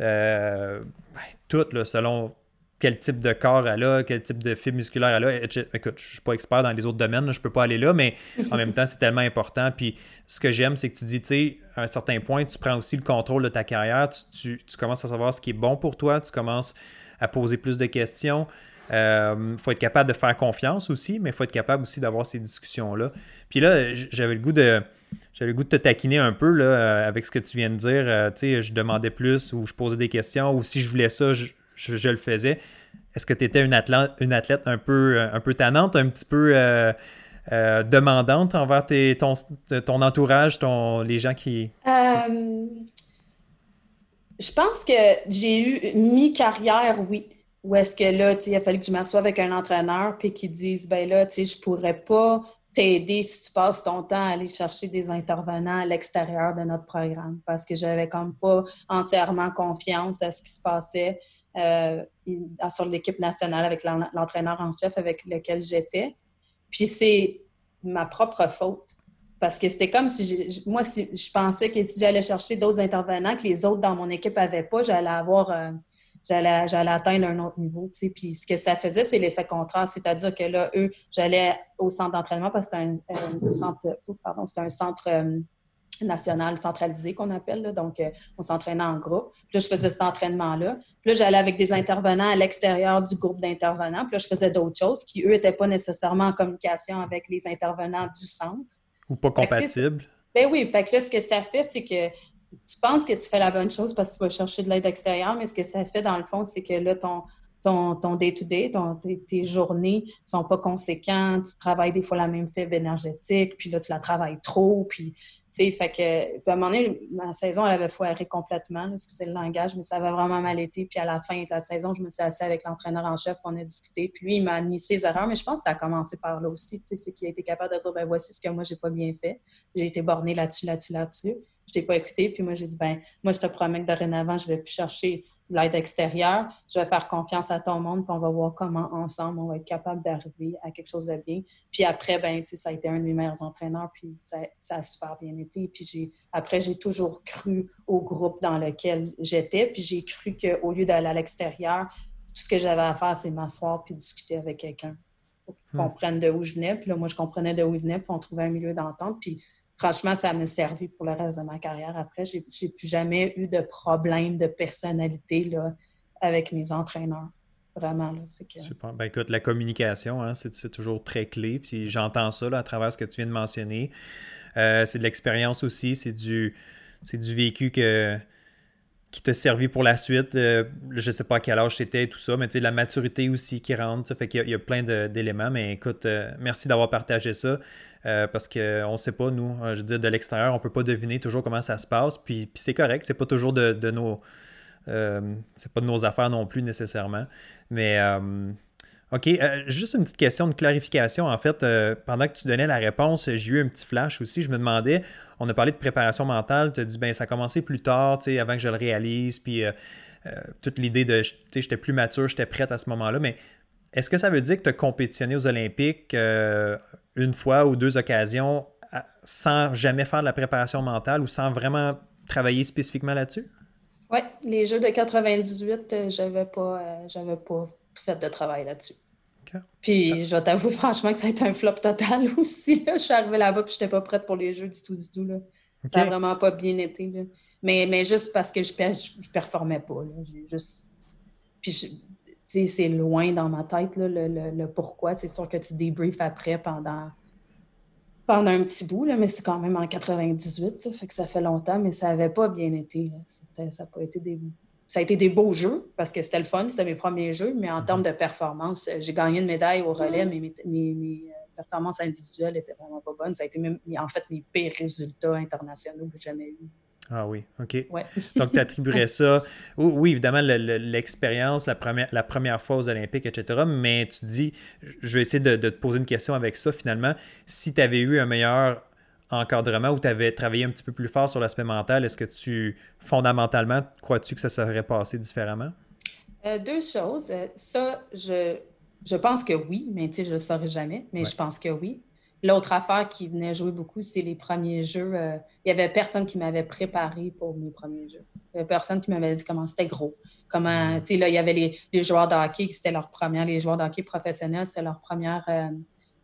euh, ben, tout, selon quel type de corps elle a, quel type de fibre musculaire elle a. Écoute, je ne suis pas expert dans les autres domaines, je ne peux pas aller là, mais en même temps, c'est tellement important. Puis ce que j'aime, c'est que tu dis, tu sais, à un certain point, tu prends aussi le contrôle de ta carrière, tu, commences à savoir ce qui est bon pour toi, tu commences à poser plus de questions. Il euh, faut être capable de faire confiance aussi, mais il faut être capable aussi d'avoir ces discussions-là. Puis là, j'avais le goût de. J'avais le goût de te taquiner un peu là, euh, avec ce que tu viens de dire. Euh, tu sais, je demandais plus ou je posais des questions ou si je voulais ça, je, je, le faisais. Est-ce que tu étais une athlète, une athlète un peu, un peu tannante, un petit peu euh, euh, demandante envers tes, ton, ton, entourage, ton, les gens qui. Euh, je pense que j'ai eu mi-carrière, oui. Ou est-ce que là, il a fallu que je m'assoie avec un entraîneur puis qu'il dise, ben là, tu sais, je pourrais pas t'aider si tu passes ton temps à aller chercher des intervenants à l'extérieur de notre programme parce que j'avais comme pas entièrement confiance à ce qui se passait euh, sur l'équipe nationale avec l'entraîneur en chef avec lequel j'étais. Puis c'est ma propre faute. Parce que c'était comme si moi, si, je pensais que si j'allais chercher d'autres intervenants que les autres dans mon équipe n'avaient pas, j'allais avoir euh, j'allais, j'allais atteindre un autre niveau. Tu sais. Puis ce que ça faisait, c'est l'effet contraire. C'est-à-dire que là, eux, j'allais au centre d'entraînement parce que c'était un, centre, pardon, c'était un centre euh, national centralisé qu'on appelle. Donc, euh, on s'entraînait en groupe. Puis là, je faisais cet entraînement-là. Puis là, j'allais avec des intervenants à l'extérieur du groupe d'intervenants. Puis là, je faisais d'autres choses qui, eux, n'étaient pas nécessairement en communication avec les intervenants du centre. Ou pas compatibles. Ben oui, fait que là, ce que ça fait, c'est que tu penses que tu fais la bonne chose parce que tu vas chercher de l'aide extérieure, mais ce que ça fait dans le fond, c'est que là, ton, ton, day-to-day, tes, journées sont pas conséquentes, tu travailles des fois la même fibre énergétique, puis là, tu la travailles trop, puis, sais, fait que, à un moment donné, ma saison, elle avait foiré complètement, excusez le langage, mais ça avait vraiment mal été, puis à la fin de la saison, je me suis assise avec l'entraîneur en chef, on a discuté, puis lui, il m'a mis ses erreurs, mais je pense que ça a commencé par là aussi, tu sais, c'est qu'il a été capable de dire, ben voici ce que moi, j'ai pas bien fait, j'ai été borné là-dessus, là-dessus, là-dessus, je t'ai pas écouté. Puis moi, j'ai dit, ben, moi, je te promets que dorénavant, je vais plus chercher de l'aide extérieure. Je vais faire confiance à ton monde, puis on va voir comment ensemble on va être capable d'arriver à quelque chose de bien. Puis après, ben, ça a été un de mes meilleurs entraîneurs, puis ça, a super bien été. Puis j'ai, après, j'ai toujours cru au groupe dans lequel j'étais, puis j'ai cru qu'au lieu d'aller à l'extérieur, tout ce que j'avais à faire, c'est m'asseoir puis discuter avec quelqu'un pour hmm. comprenne de où je venais. Puis là, moi, je comprenais de où il venait, puis on trouvait un milieu d'entente. Puis franchement, ça m'a servi pour le reste de ma carrière. Après, j'ai plus jamais eu de problème de personnalité là, avec mes entraîneurs. Vraiment. Super. Ben, écoute, la communication, hein, c'est toujours très clé. Puis j'entends ça à travers ce que tu viens de mentionner. Euh, c'est de l'expérience aussi, c'est du, du vécu que, qui t'a servi pour la suite. Euh, je ne sais pas à quel âge c'était et tout ça, mais tu sais, la maturité aussi qui rentre. Ça fait qu'il y, a plein d'éléments. Mais écoute, euh, merci d'avoir partagé ça. Euh, parce qu'on ne sait pas, nous, euh, je veux dire, de l'extérieur, on ne peut pas deviner toujours comment ça se passe. Puis, c'est correct, c'est pas toujours de, nos. Euh, c'est pas de nos affaires non plus nécessairement. Mais OK, juste une petite question de clarification. En fait, pendant que tu donnais la réponse, j'ai eu un petit flash aussi. Je me demandais, on a parlé de préparation mentale, tu as dit, ben ça a commencé plus tard, tu sais, avant que je le réalise, puis toute l'idée de, tu sais, j'étais plus mature, j'étais prête à ce moment-là, mais est-ce que ça veut dire que tu as compétitionné aux Olympiques euh, une fois ou deux occasions sans jamais faire de la préparation mentale ou sans vraiment travailler spécifiquement là-dessus? Oui, les Jeux de 98, euh, j'avais pas, euh, j'avais pas fait de travail là-dessus. Puis je vais t'avouer franchement que ça a été un flop total aussi. Je suis arrivée là-bas et je n'étais pas prête pour les Jeux du tout, du tout. Là. Ça n'a vraiment pas bien été. Mais, mais juste parce que je ne performais pas. Juste... Puis c'est loin dans ma tête, le, pourquoi. C'est sûr que tu débriefes après pendant, pendant un petit bout, là, mais c'est quand même en 98, fait que ça fait longtemps, mais ça n'avait pas bien été. Ça a pas été des... Ça a été des beaux jeux parce que c'était le fun, c'était mes premiers jeux, mais en mm-hmm. termes de performance, j'ai gagné une médaille au relais, mais mes, mes, euh, performances individuelles étaient vraiment pas bonnes. Ça a été même, en fait mes pires résultats internationaux que j'ai jamais eu. Ah oui, OK. Donc, tu attribuerais ça. Oui, évidemment, l'expérience, la première, la première fois aux Olympiques, etc. Mais tu dis, je vais essayer de, te poser une question avec ça finalement. Si tu avais eu un meilleur encadrement ou tu avais travaillé un petit peu plus fort sur l'aspect mental, est-ce que tu, fondamentalement, crois-tu que ça serait passé différemment? Euh, deux choses. Ça, je, je pense que oui, mais tu sais, je ne le saurais jamais, mais je pense que oui. L'autre affaire qui venait jouer beaucoup, c'est les premiers jeux. Euh, il n'y avait personne qui m'avait préparé pour mes premiers jeux. Il n'y avait personne qui m'avait dit comment c'était gros. Comment, tu sais, là, il y avait les, joueurs de hockey qui c'était leur première, les joueurs de hockey professionnels, c'était leur première, euh,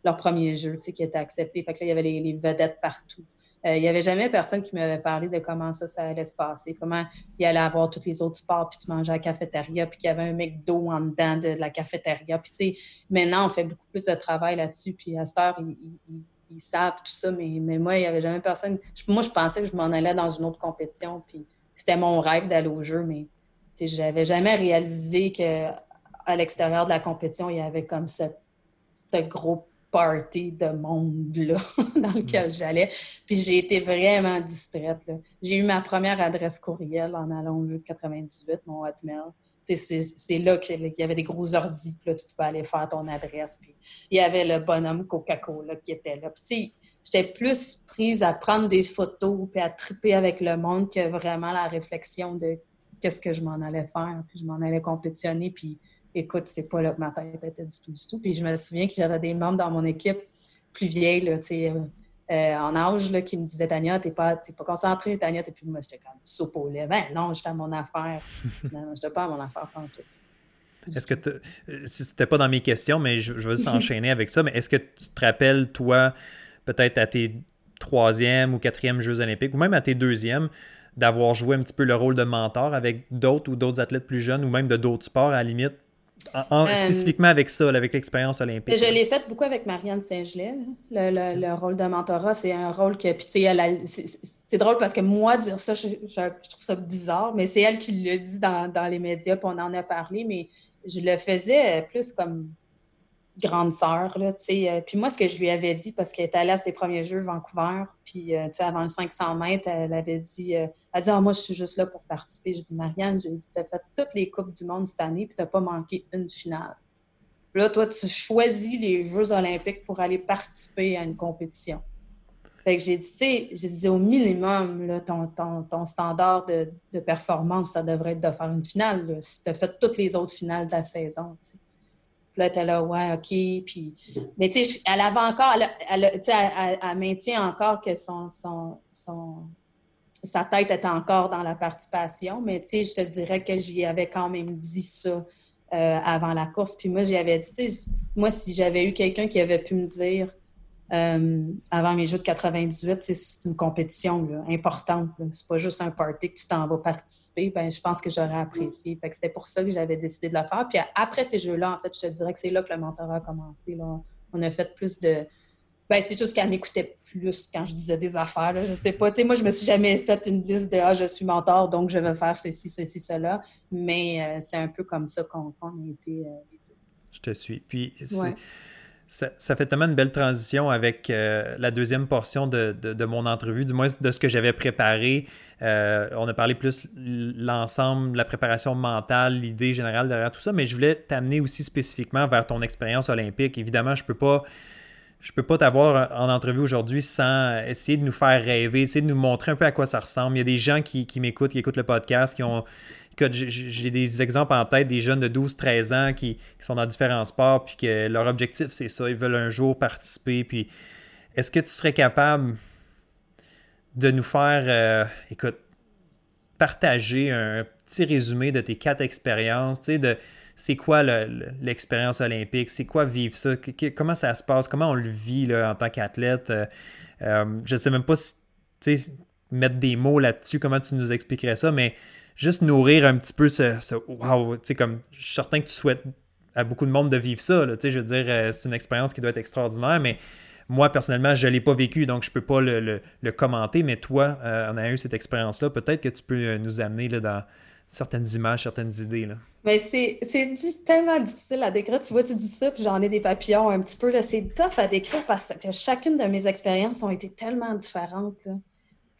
leur premier jeu, tu sais, qui était accepté. Fait que là, il y avait les vedettes partout. Euh, il n'y avait jamais personne qui m'avait parlé de comment ça, allait se passer, comment il allait avoir tous les autres sports, puis tu mangeais à la cafétéria, puis qu'il y avait un mec d'eau en dedans de, la cafétéria. Puis tu sais, maintenant, on fait beaucoup plus de travail là-dessus, puis à cette heure, ils, savent tout ça, mais, moi, il n'y avait jamais personne. Moi, je pensais que je m'en allais dans une autre compétition, puis c'était mon rêve d'aller au jeu, mais je n'avais jamais réalisé qu'à l'extérieur de la compétition, il y avait comme ce, gros party de monde là, dans lequel mm. j'allais. Puis j'ai été vraiment distraite. J'ai eu ma première adresse courriel en allant au de 98, mon hotmail. c'est là qu'il y avait des gros ordis, puis là, tu pouvais aller faire ton adresse. Puis il y avait le bonhomme Coca-Cola qui était là. Puis j'étais plus prise à prendre des photos puis à triper avec le monde que vraiment la réflexion de qu'est-ce que je m'en allais faire. Puis je m'en allais compétitionner. Puis écoute, c'est pas là que ma tête était du tout, du tout. Puis je me souviens que j'avais des membres dans mon équipe plus vieilles, là, tu sais, euh, en âge là, qui me disait Tania, t'es pas, pas concentrée, Tania, t'es plus. Moi, j'étais comme soupe au lait. Ben non, j'étais à mon affaire. non, j'étais pas à mon affaire tout. Est-ce que euh, c'était pas dans mes questions, mais je, veux s'enchaîner avec ça, mais est-ce que tu te rappelles, toi, peut-être à tes troisième ou quatrième Jeux olympiques, ou même à tes deuxièmes, d'avoir joué un petit peu le rôle de mentor avec d'autres ou d'autres athlètes plus jeunes, ou même de d'autres sports à la limite, euh, spécifiquement avec ça, avec l'expérience olympique. Je l'ai fait beaucoup avec Marianne Saint-Gelais. Le, rôle de mentorat, c'est un rôle que. Puis, tu sais, c'est drôle parce que moi, dire ça, je, trouve ça bizarre, mais c'est elle qui l'a dit dans, dans, les médias, puis on en a parlé, mais je le faisais plus comme grande sœur, là, tu sais. Euh, puis moi, ce que je lui avais dit, parce qu'elle était allée à ses premiers Jeux Vancouver, puis, euh, tu sais, avant le 500 mètres, elle avait dit, euh, elle dit, ah, moi, je suis juste là pour participer. Je dis, Marianne, j'ai dit, t'as fait toutes les Coupes du monde cette année, puis t'as pas manqué une finale. Puis là, toi, tu choisis les Jeux olympiques pour aller participer à une compétition. Fait que j'ai dit, tu sais, j'ai dit, au minimum, là, ton, ton, ton standard de, de, performance, ça devrait être de faire une finale, si tu as fait toutes les autres finales de la saison, tu sais là, elle était là, ouais, OK. Puis, mais tu sais, elle avait encore, elle, elle, maintient encore que son, son, son, sa tête était encore dans la participation, mais tu sais, je te dirais que j'y avais quand même dit ça euh, avant la course. Puis moi, j'y avais dit, moi, si j'avais eu quelqu'un qui avait pu me dire, euh, avant mes Jeux de 98, c'est une compétition importante. C'est pas juste un party que tu t'en vas participer. Ben, je pense que j'aurais apprécié. Fait que c'était pour ça que j'avais décidé de le faire. Puis après ces Jeux-là, en fait, je te dirais que c'est là que le mentorat a commencé. Là. On a fait plus de. Ben, c'est juste qu'elle m'écoutait plus quand je disais des affaires. Là. Je sais pas. moi, je me suis jamais fait une liste de Ah, je suis mentor, donc je vais faire ceci, ceci, cela. Mais euh, c'est un peu comme ça qu'on a été. Euh, je te suis. Puis, ça, fait tellement une belle transition avec euh, la deuxième portion de, mon entrevue, du moins de ce que j'avais préparé. Euh, on a parlé plus l'ensemble, la préparation mentale, l'idée générale derrière tout ça, mais je voulais t'amener aussi spécifiquement vers ton expérience olympique. Évidemment, je peux pas. Je peux pas t'avoir en entrevue aujourd'hui sans essayer de nous faire rêver, essayer de nous montrer un peu à quoi ça ressemble. Il y a des gens qui, qui m'écoutent, qui écoutent le podcast, qui ont, j'ai des exemples en tête des jeunes de 12-13 ans qui, sont dans différents sports, puis que leur objectif, c'est ça. Ils veulent un jour participer. Puis est-ce que tu serais capable de nous faire, euh, écoute, partager un petit résumé de tes quatre expériences, tu sais, de c'est quoi l'expérience olympique, c'est quoi vivre ça, comment ça se passe, comment on le vit là, en tant qu'athlète. Euh, euh, je ne sais même pas si, mettre des mots là-dessus, comment tu nous expliquerais ça, mais juste nourrir un petit peu ce, wow, tu sais, comme je suis certain que tu souhaites à beaucoup de monde de vivre ça, tu sais, je veux dire, euh, c'est une expérience qui doit être extraordinaire, mais moi, personnellement, je ne l'ai pas vécu, donc je ne peux pas le, commenter, mais toi, euh, on a eu cette expérience-là, peut-être que tu peux euh, nous amener là, dans certaines images, certaines idées. Là. Mais c'est tellement difficile à décrire. Tu vois, tu dis ça, puis j'en ai des papillons un petit peu. C'est tough à décrire parce que chacune de mes expériences ont été tellement différentes. Là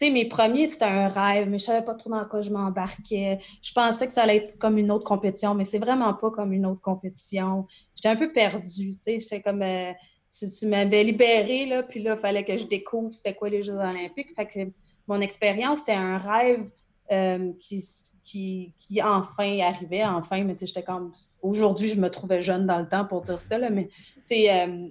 mes premiers, c'était un rêve, mais je savais pas trop dans quoi je m'embarquais. Je pensais que ça allait être comme une autre compétition, mais c'est vraiment pas comme une autre compétition. J'étais un peu perdue, tu sais. J'étais comme... Euh, tu, m'avais libérée, là, puis là, il fallait que je découvre c'était quoi les Jeux olympiques. Fait que mon expérience, c'était un rêve euh, qui, qui, qui, enfin arrivait, enfin, mais tu sais, j'étais comme... Aujourd'hui, je me trouvais jeune dans le temps pour dire ça, là, mais tu sais, euh,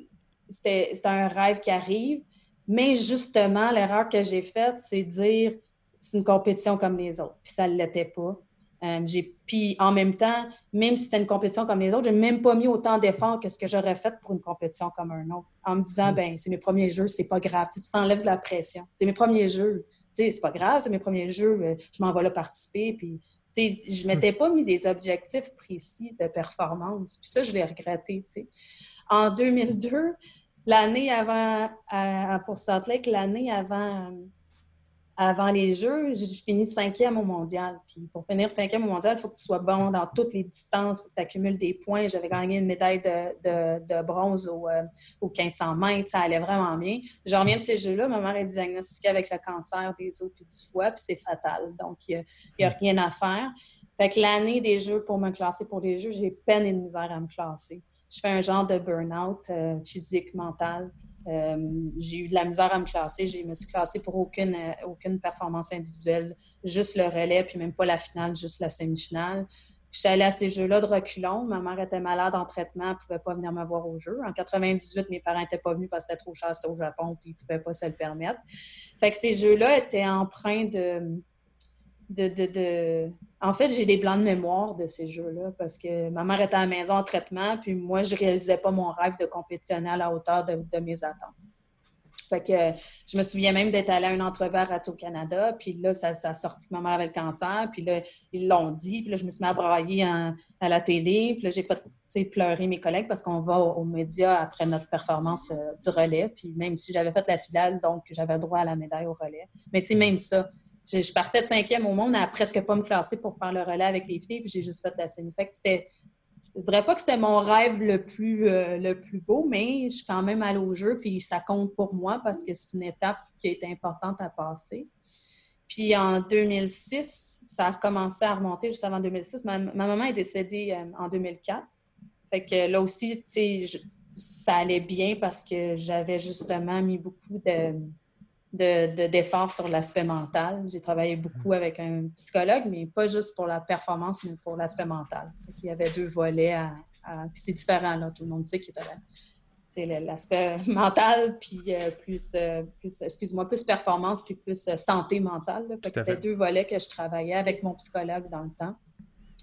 c'était un rêve qui arrive. Mais justement, l'erreur que j'ai faite, c'est dire c'est une compétition comme les autres. Puis ça ne l'était pas. Euh, puis en même temps, même si c'était une compétition comme les autres, je n'ai même pas mis autant d'efforts que ce que j'aurais fait pour une compétition comme un autre. En me disant, mm. ben c'est mes premiers jeux, c'est pas grave. Tu t'enlèves de la pression. C'est mes premiers jeux. Tu sais, c'est pas grave, c'est mes premiers jeux. Euh, je m'en vais là participer. Puis, tu sais, je ne m'étais pas mis des objectifs précis de performance. Puis ça, je l'ai regretté. Tu sais. En 2002, l'année avant, pour Salt Lake, l'année avant, avant les Jeux, j'ai fini cinquième au mondial. Puis pour finir cinquième au mondial, il faut que tu sois bon dans toutes les distances, faut que tu accumules des points. J'avais gagné une médaille de, bronze au, euh, au, 1500 mètres, ça allait vraiment bien. Je reviens de ces Jeux-là, ma mère est diagnostiquée avec le cancer des os et du foie, puis c'est fatal. Donc, il n'y a, rien à faire. Fait que l'année des jeux, pour me classer pour les jeux, j'ai peine et de misère à me classer. Je fais un genre de burn-out euh, physique, mental. Euh, j'ai eu de la misère à me classer. Je me suis classée pour aucune, euh, aucune performance individuelle, juste le relais, puis même pas la finale, juste la semi-finale. Je suis allée à ces jeux-là de reculons. Ma mère était malade en traitement, elle ne pouvait pas venir me voir au jeu. En 98, mes parents n'étaient pas venus parce que c'était trop cher, c'était au Japon, puis ils ne pouvaient pas se le permettre. Fait que ces jeux-là étaient empreints de, En fait, j'ai des blancs de mémoire de ces jeux-là parce que ma mère était à la maison en traitement, puis moi, je réalisais pas mon rêve de compétitionner à la hauteur de mes attentes. Fait que je me souviens même d'être allée à un entrevue à Radio-Canada, puis là, ça, ça, a sorti que ma mère avait le cancer, puis là, ils l'ont dit, puis là, je me suis mis à brailler à la télé, puis là, j'ai fait pleurer mes collègues parce qu'on va aux, médias après notre performance euh, du relais, puis même si j'avais fait la finale, donc j'avais droit à la médaille au relais. Mais tu sais, même ça, je, partais de cinquième au monde à presque pas me classer pour faire le relais avec les filles, puis j'ai juste fait la semi. Fait que c'était je dirais pas que c'était mon rêve le plus, euh, le plus beau, mais je suis quand même allée au jeu, puis ça compte pour moi parce que c'est une étape qui est importante à passer. Puis en 2006, ça a recommencé à remonter juste avant 2006. Ma, maman est décédée euh, en 2004. Fait que là aussi, tu sais, ça allait bien parce que j'avais justement mis beaucoup de d'efforts sur l'aspect mental. J'ai travaillé beaucoup avec un psychologue, mais pas juste pour la performance, mais pour l'aspect mental. Il y avait deux volets à, c'est différent, là. Tout le monde sait qu'il était l'aspect mental, puis euh, plus, euh, plus excuse-moi, plus performance, puis plus euh, santé mentale. C'était deux volets que je travaillais avec mon psychologue dans le temps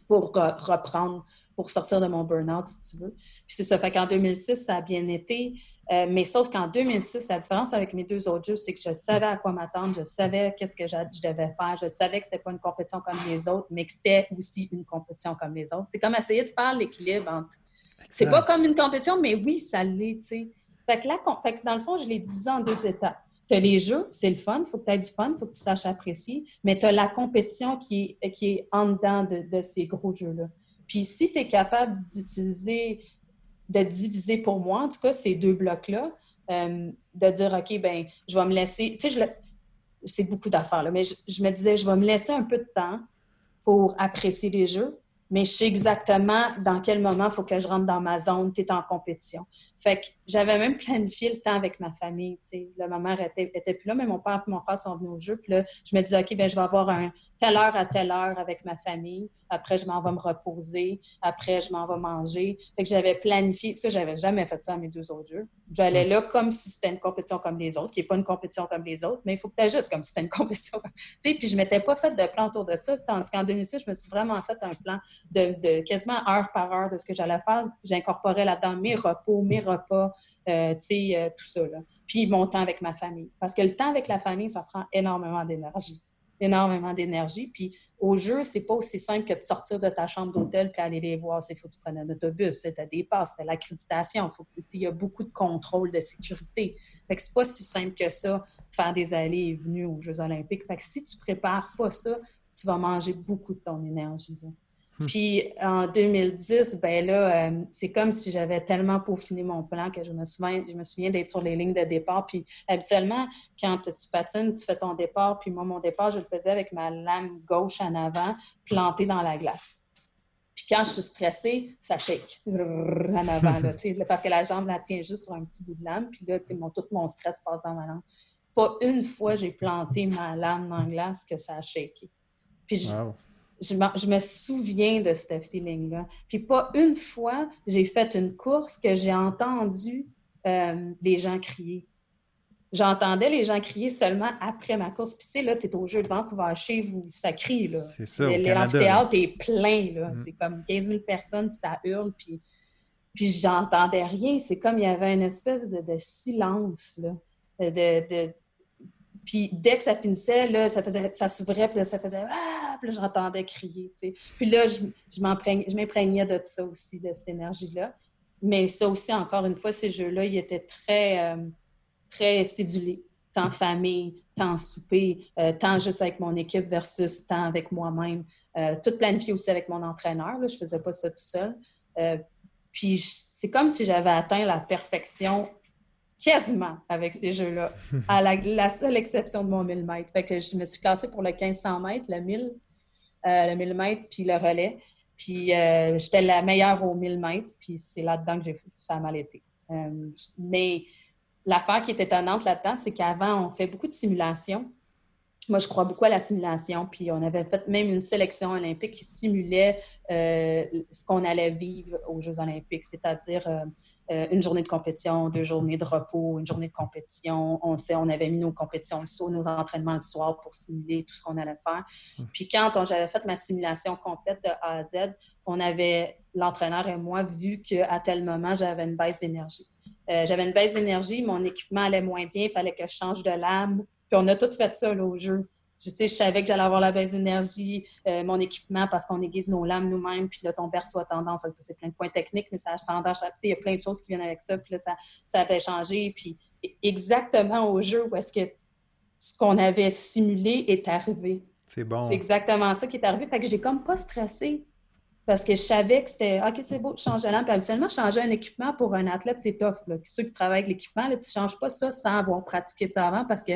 pour reprendre, pour sortir de mon burn-out, si tu veux. Puis c'est ça. Fait qu'en 2006, ça a bien été. Euh, mais sauf qu'en 2006, la différence avec mes deux autres jeux, c'est que je savais à quoi m'attendre, je savais qu'est-ce que je devais faire, je savais que c'était pas une compétition comme les autres, mais que c'était aussi une compétition comme les autres. C'est comme essayer de faire l'équilibre entre. C'est pas comme une compétition, mais oui, ça l'est, tu sais. Fait que, là, fait que dans le fond, je l'ai divisé en deux étapes. Tu as les jeux, c'est le fun, il faut que tu aies du fun, il faut que tu saches apprécier, mais tu as la compétition qui est, qui est en dedans de, de ces gros jeux-là. Puis si tu es capable d'utiliser de diviser pour moi, en tout cas, ces deux blocs-là, euh, de dire, OK, ben je vais me laisser, tu sais, c'est beaucoup d'affaires, mais je, me disais, je vais me laisser un peu de temps pour apprécier les jeux, mais je sais exactement dans quel moment il faut que je rentre dans ma zone, tu es en compétition. Fait que j'avais même planifié le temps avec ma famille. Tu sais. ma mère était, était plus là, mais mon père et mon frère sont venus au jeu. Puis là, je me disais, OK, ben je vais avoir un telle heure à telle heure avec ma famille. Après, je m'en vais me reposer. Après, je m'en vais manger. Fait que j'avais planifié. Ça, j'avais jamais fait ça à mes deux autres jeux. J'allais là comme si c'était une compétition comme les autres, qui n'est pas une compétition comme les autres, mais il faut que tu juste comme si c'était une compétition. tu sais, puis je m'étais pas fait de plan autour de ça. Tandis qu'en 2006, je me suis vraiment fait un plan de, quasiment heure par heure de ce que j'allais faire. J'incorporais là-dedans mes repos, mes repas, euh, tu sais, euh, tout ça. Là. Puis mon temps avec ma famille. Parce que le temps avec la famille, ça prend énormément d'énergie énormément d'énergie. Puis au jeu, c'est pas aussi simple que de sortir de ta chambre d'hôtel puis aller les voir. Il faut que tu prennes un autobus, as des passes, as l'accréditation. Il y a beaucoup de contrôle de sécurité. Fait que c'est pas si simple que ça, faire des allées et venues aux Jeux olympiques. Fait que si tu prépares pas ça, tu vas manger beaucoup de ton énergie. Hmm. Puis en 2010, ben là, euh, c'est comme si j'avais tellement peaufiné mon plan que je me souviens, je me souviens d'être sur les lignes de départ. Puis habituellement, quand tu patines, tu fais ton départ. Puis moi, mon départ, je le faisais avec ma lame gauche en avant, plantée dans la glace. Puis quand je suis stressée, ça shake en avant, là, parce que la jambe la tient juste sur un petit bout de lame. Puis là, mon, tout mon stress passe dans ma langue. Pas une fois j'ai planté ma lame dans la glace que ça a shaké. Puis je, me souviens de ce feeling-là. Puis pas une fois, j'ai fait une course que j'ai entendu euh, les gens crier. J'entendais les gens crier seulement après ma course. Puis tu sais, là, tu es au jeu de Vancouver chez vous, ça crie, là. C'est ça, L'amphithéâtre est plein, là. Mm. C'est comme 15 000 personnes, puis ça hurle, puis, puis j'entendais rien. C'est comme il y avait une espèce de, silence, là. De, puis dès que ça finissait, là, ça, faisait, ça s'ouvrait, puis là, ça faisait Ah! Puis là, j'entendais crier. sais. Puis là, je, je m'imprégnais de ça aussi, de cette énergie-là. Mais ça aussi, encore une fois, ces jeux-là, ils étaient très, euh, très cédulés. Tant famille, tant souper, euh, tant juste avec mon équipe versus temps avec moi-même. Euh, tout planifié aussi avec mon entraîneur. Là, je faisais pas ça tout seul. puis c'est comme si j'avais atteint la perfection quasiment avec ces jeux-là, à la, seule exception de mon 1000 mètres. Fait que je me suis classée pour le 1500 mètres, le 1000. le 1000 mètres puis le relais. Puis j'étais la meilleure au 1000 mètres, puis c'est là-dedans que ça a mal été. mais l'affaire qui est étonnante là-dedans, c'est qu'avant, on fait beaucoup de simulations moi, je crois beaucoup à la simulation. Puis on avait fait même une sélection olympique qui simulait euh, ce qu'on allait vivre aux Jeux olympiques, c'est-à-dire euh, euh, une journée de compétition, deux journées de repos, une journée de compétition. On, sait, on avait mis nos compétitions le soir, nos entraînements le soir pour simuler tout ce qu'on allait faire. Hum. Puis quand j'avais fait ma simulation complète de A à Z, on avait, l'entraîneur et moi, vu qu'à tel moment, j'avais une baisse d'énergie. j'avais une baisse d'énergie, mon équipement allait moins bien, il fallait que je change de lame puis on a tout fait ça là, au jeu. Je, je savais que j'allais avoir la baisse d'énergie, euh, mon équipement, parce qu'on aiguise nos lames nous-mêmes, puis là, ton berceau a tendance, c'est plein de points techniques, mais ça a tendance à, il y a plein de choses qui viennent avec ça, puis là, ça, ça avait changé, puis exactement au jeu où est-ce que ce qu'on avait simulé est arrivé. C'est bon. C'est exactement ça qui est arrivé, fait que j'ai comme pas stressé, parce que je savais que c'était OK, c'est beau, change de lampe. Puis habituellement, changer un équipement pour un athlète, c'est tough. Là. Ceux qui travaillent avec l'équipement, tu ne changes pas ça sans avoir pratiqué ça avant parce que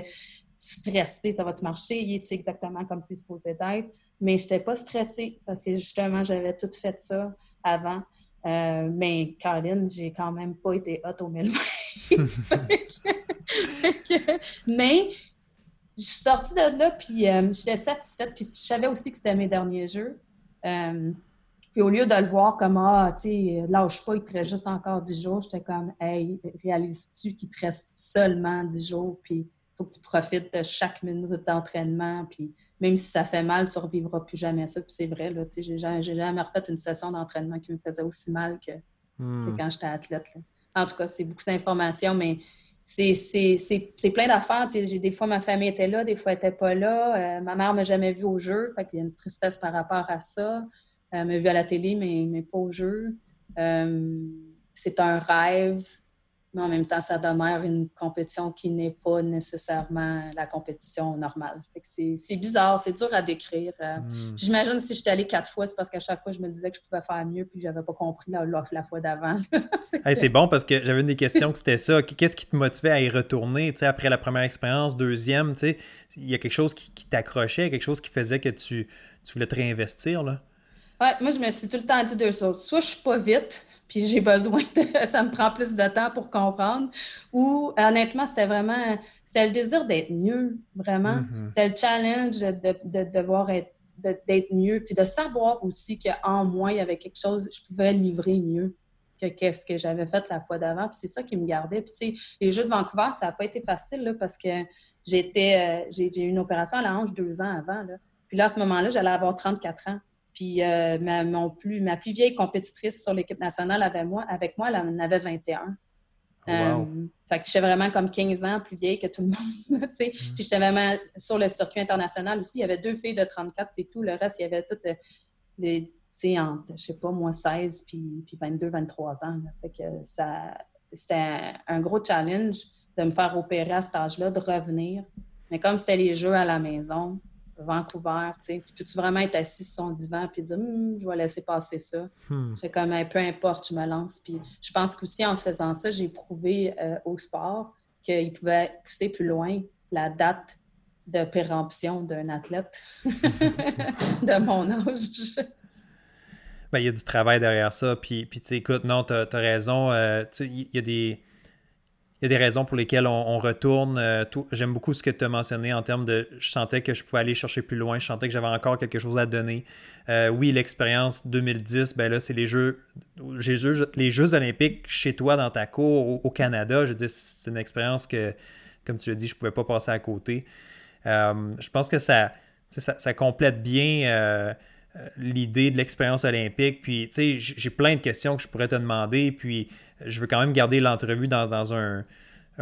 stressé, ça va-tu marcher? Il est exactement comme c'est supposé être? Mais je n'étais pas stressée parce que justement, j'avais tout fait ça avant. Euh, mais Caroline, j'ai quand même pas été hot au mille mais je suis sortie de là, puis euh, j'étais satisfaite, puis je savais aussi que c'était mes derniers jeux. Euh, puis au lieu de le voir comme Ah, tu sais, lâche pas, il te reste juste encore dix jours, j'étais comme Hey, réalises-tu qu'il te reste seulement dix jours, puis faut que tu profites de chaque minute d'entraînement. Puis même si ça fait mal, tu ne revivras plus jamais ça. Puis c'est vrai, là, j'ai jamais, jamais refait une session d'entraînement qui me faisait aussi mal que, hmm. quand j'étais athlète. En tout cas, c'est beaucoup d'informations, mais c'est plein d'affaires. Des fois, ma famille était là, des fois, elle n'était pas là. Euh, ma mère ne m'a jamais vu au jeu, fait qu'il y a une tristesse par rapport à ça. Elle m'a vu à la télé, mais, mais pas au jeu. Euh, c'est un rêve mais en même temps, ça demeure une compétition qui n'est pas nécessairement la compétition normale. c'est bizarre, c'est dur à décrire. Euh. Hmm. J'imagine si j'étais allée quatre fois, c'est parce qu'à chaque fois, je me disais que je pouvais faire mieux puis j'avais pas compris l'offre la, fois d'avant. c'est bon parce que j'avais une des questions que c'était ça. Qu'est-ce qui te motivait à y retourner après la première expérience, deuxième? Il y a quelque chose qui, t'accrochait, quelque chose qui faisait que tu, tu voulais te réinvestir? Là? Ouais, moi, je me suis tout le temps dit deux choses. Soit je suis pas vite, puis j'ai besoin de. ça me prend plus de temps pour comprendre. Ou honnêtement, c'était vraiment. C'était le désir d'être mieux, vraiment. Mm-hmm. C'était le challenge de, de, devoir être d'être mieux, puis de savoir aussi qu'en moi, il y avait quelque chose, je pouvais livrer mieux que qu'est-ce que j'avais fait la fois d'avant. Puis c'est ça qui me gardait. Puis tu sais, les Jeux de Vancouver, ça n'a pas été facile là, parce que j'étais, euh, j'ai eu une opération à la hanche deux ans avant. Là. Puis là, à ce moment-là, j'allais avoir 34 ans. Puis euh, ma, plus, ma plus vieille compétitrice sur l'équipe nationale avec moi, avec moi, elle en avait 21. Euh, fait que j'étais vraiment comme 15 ans plus vieille que tout le monde. Mm. Puis j'étais vraiment sur le circuit international aussi. Il y avait deux filles de 34, c'est tout. Le reste, il y avait toutes euh, les, tu sais, entre, je sais pas, moi, 16 puis, puis 22, 23 ans. Fait que ça, c'était un gros challenge de me faire opérer à cet âge-là, de revenir. Mais comme c'était les jeux à la maison, Vancouver, tu peux-tu vraiment être assis sur son divan puis dire hum, je vais laisser passer ça? Hmm. comme peu importe, je me lance. Puis je pense qu'aussi en faisant ça, j'ai prouvé euh, au sport qu'il pouvait pousser plus loin la date de péremption d'un athlète de mon âge. Ben, il y a du travail derrière ça. Puis, puis écoute, non, tu as, raison. Euh, il y a des il y a des raisons pour lesquelles on, retourne. Euh, j'aime beaucoup ce que tu as mentionné en termes de je sentais que je pouvais aller chercher plus loin, je sentais que j'avais encore quelque chose à donner. Euh, oui, l'expérience 2010, ben là, c'est les Jeux, les Jeux olympiques chez toi dans ta cour au, Canada. Je dis, c'est une expérience que, comme tu l'as dit, je ne pouvais pas passer à côté. Euh, je pense que ça, ça, complète bien l'idée de l'expérience olympique. Puis, tu sais, j'ai plein de questions que je pourrais te demander. Puis, je veux quand même garder l'entrevue dans, un,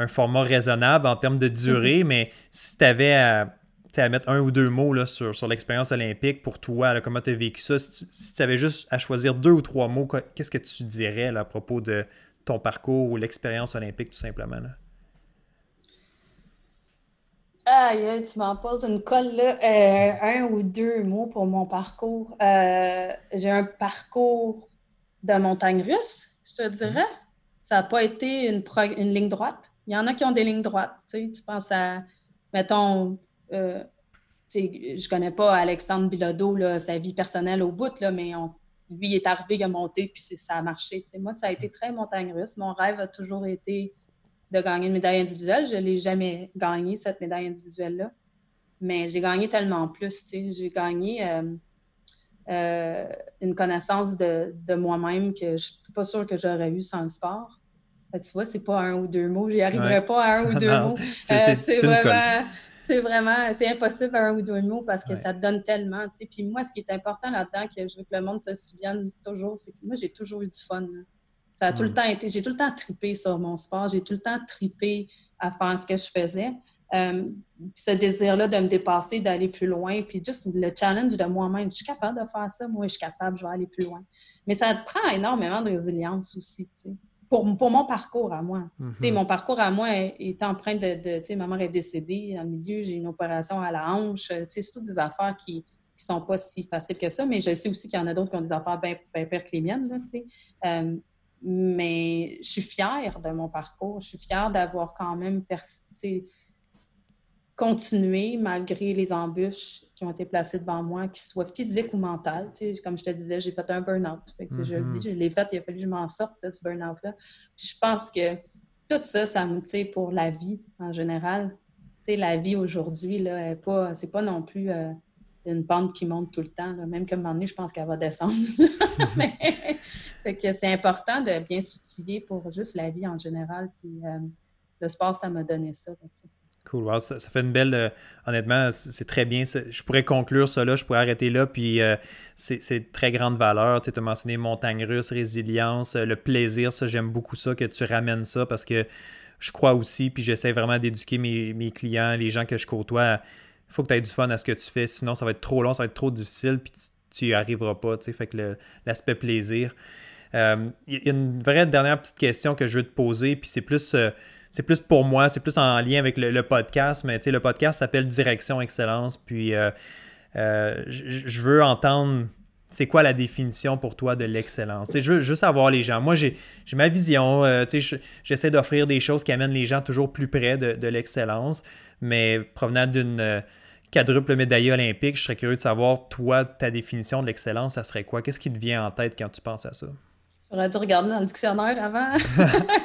format raisonnable en termes de durée, mhm. mais si tu avais à, mettre un ou deux mots là, sur, sur l'expérience olympique pour toi, comment tu as vécu ça, si tu, avais juste à choisir deux ou trois mots, qu'est-ce que tu dirais à propos de ton parcours ou l'expérience olympique tout simplement? Là? Aïe, tu m'en poses une colle là. Euh, un ou deux mots pour mon parcours. Euh, j'ai un parcours de montagne russe, je te dirais. Ça n'a pas été une, ligne droite. Il y en a qui ont des lignes droites. Tu, penses à, mettons, euh, je connais pas Alexandre Bilodeau, sa vie personnelle au bout, là, mais lui, il est arrivé, il a monté, puis ça a marché. moi, ça a été très montagne russe. Mon rêve a toujours été de gagner une médaille individuelle. Je ne l'ai jamais gagné, cette médaille individuelle-là. Mais j'ai gagné tellement plus. J'ai gagné euh, euh, une connaissance de, moi-même que je ne suis pas sûre que j'aurais eu sans le sport. tu vois, c'est pas un ou deux mots. J'y arriverai pas à un ou deux mots. C'est euh, vraiment c'est vraiment, c'est impossible à un ou deux mots parce que ça te donne tellement, tu sais. Puis moi, ce qui est important là-dedans, que je veux que le monde se souvienne toujours, c'est que moi, j'ai toujours eu du fun. Ça a tout le temps été, j'ai tout le temps tripé sur mon sport, j'ai tout le temps tripé à faire ce que je faisais. Euh, ce désir-là de me dépasser, d'aller plus loin, puis juste le challenge de moi-même. Je suis capable de faire ça, moi, je suis capable, je vais aller plus loin. Mais ça te prend énormément de résilience aussi, tu sais pour, pour, mon parcours à moi. Mhm. Mon parcours à moi est, empreint de. de ma mère est décédée dans le milieu, j'ai une opération à la hanche. C'est toutes des affaires qui ne sont pas si faciles que ça, mais je sais aussi qu'il y en a d'autres qui ont des affaires bien pires que les miennes. Là, euh, mais je suis fière de mon parcours. Je suis fière d'avoir quand même continué malgré les embûches qui ont été placées devant moi, qu'ils soient physiques ou mentales. comme je te disais, j'ai fait un burn-out. Je le dis, mm-hmm. je l'ai fait, il a fallu que je m'en sorte de ce burn-out-là. Je pense que tout ça, ça me, pour la vie en général, la vie aujourd'hui, ce pas, c'est pas non plus euh, une pente qui monte tout le temps. Même comme un moment donné, je pense qu'elle va descendre. que c'est important de bien s'outiller pour juste la vie en général. Puis euh, le sport, ça m'a donné ça. Cool. ça, fait une belle. Euh, honnêtement, c'est très bien. Je pourrais conclure ça là, je pourrais arrêter là. Puis euh, c'est très grande valeur. Tu as mentionné montagne russe, résilience, euh, le plaisir. Ça, j'aime beaucoup ça, que tu ramènes ça parce que je crois aussi, puis j'essaie vraiment d'éduquer mes, clients, les gens que je côtoie. Il faut que tu aies du fun à ce que tu fais. Sinon, ça va être trop long, ça va être trop difficile, puis tu n'y arriveras pas. Fait que l'aspect plaisir. Il y a une vraie dernière petite question que je veux te poser, puis c'est plus c'est plus pour moi, c'est plus en lien avec le, podcast, mais le podcast s'appelle Direction Excellence. Puis euh, euh, je veux entendre c'est quoi la définition pour toi de l'excellence? Je veux juste savoir les gens. Moi, j'ai ma vision. Euh, j'essaie d'offrir des choses qui amènent les gens toujours plus près de, l'excellence, mais provenant d'une quadruple médaille olympique, je serais curieux de savoir, toi, ta définition de l'excellence, ça serait quoi? Qu'est-ce qui te vient en tête quand tu penses à ça? J'aurais dû regarder dans le dictionnaire avant.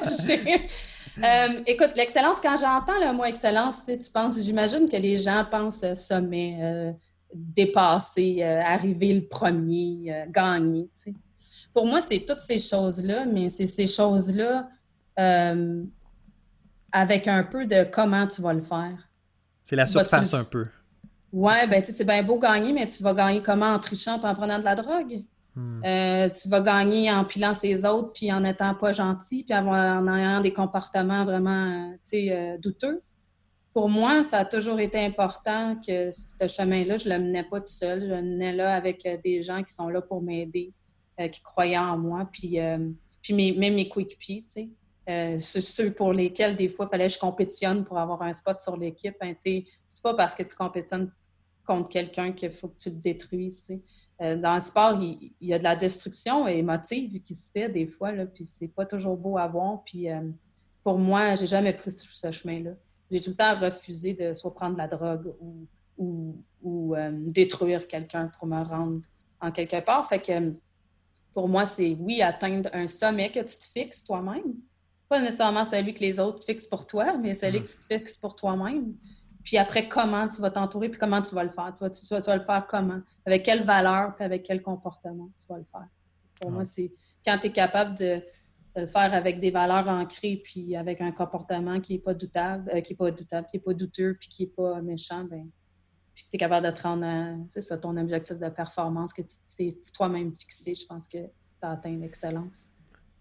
Euh, écoute, l'excellence, quand j'entends le mot excellence, tu penses, j'imagine que les gens pensent euh, sommet, euh, dépasser, arriver le premier, gagner. Pour moi, c'est toutes ces choses-là, mais c'est ces choses-là avec un peu de comment tu vas le faire. C'est la surface un peu. Oui, ben, c'est bien beau gagner, mais tu vas gagner comment? En trichant et en prenant de la drogue? Hmm. Euh, tu vas gagner en pilant ses autres, puis en n'étant pas gentil, puis en ayant des comportements vraiment euh, euh, douteux. Pour moi, ça a toujours été important que ce chemin-là, je ne le menais pas tout seul. Je le menais là avec des gens qui sont là pour m'aider, qui croyaient en moi, puis, puis même mes coéquipiers, tu sais. ceux pour lesquels, des fois, il fallait que je compétitionne pour avoir un spot sur l'équipe. Hein, c'est pas parce que tu compétitionnes contre quelqu'un qu'il faut que tu le détruises. Euh, dans le sport, il, y a de la destruction émotive qui se fait des fois, là, puis c'est pas toujours beau à voir. Puis euh, pour moi, j'ai jamais pris ce chemin-là. J'ai tout le temps refusé de soit prendre de la drogue ou, ou, euh, détruire quelqu'un pour me rendre en quelque part. Fait que pour moi, c'est oui, atteindre un sommet que tu te fixes toi-même. Pas nécessairement celui que les autres fixent pour toi, mais celui mm. que tu te fixes pour toi-même. Puis après, comment tu vas t'entourer, puis comment tu vas le faire? Tu vas, tu, vas, le faire comment? Avec quelle valeur, puis avec quel comportement tu vas le faire? Pour moi, c'est quand tu es capable de, le faire avec des valeurs ancrées, puis avec un comportement qui n'est pas doutable, euh, qui n'est pas doutable, qui n'est pas douteux, puis qui n'est pas méchant, ben, puis tu es capable de te rendre c'est ça, ton objectif de performance que tu t'es toi-même fixé, je pense que tu as atteint l'excellence.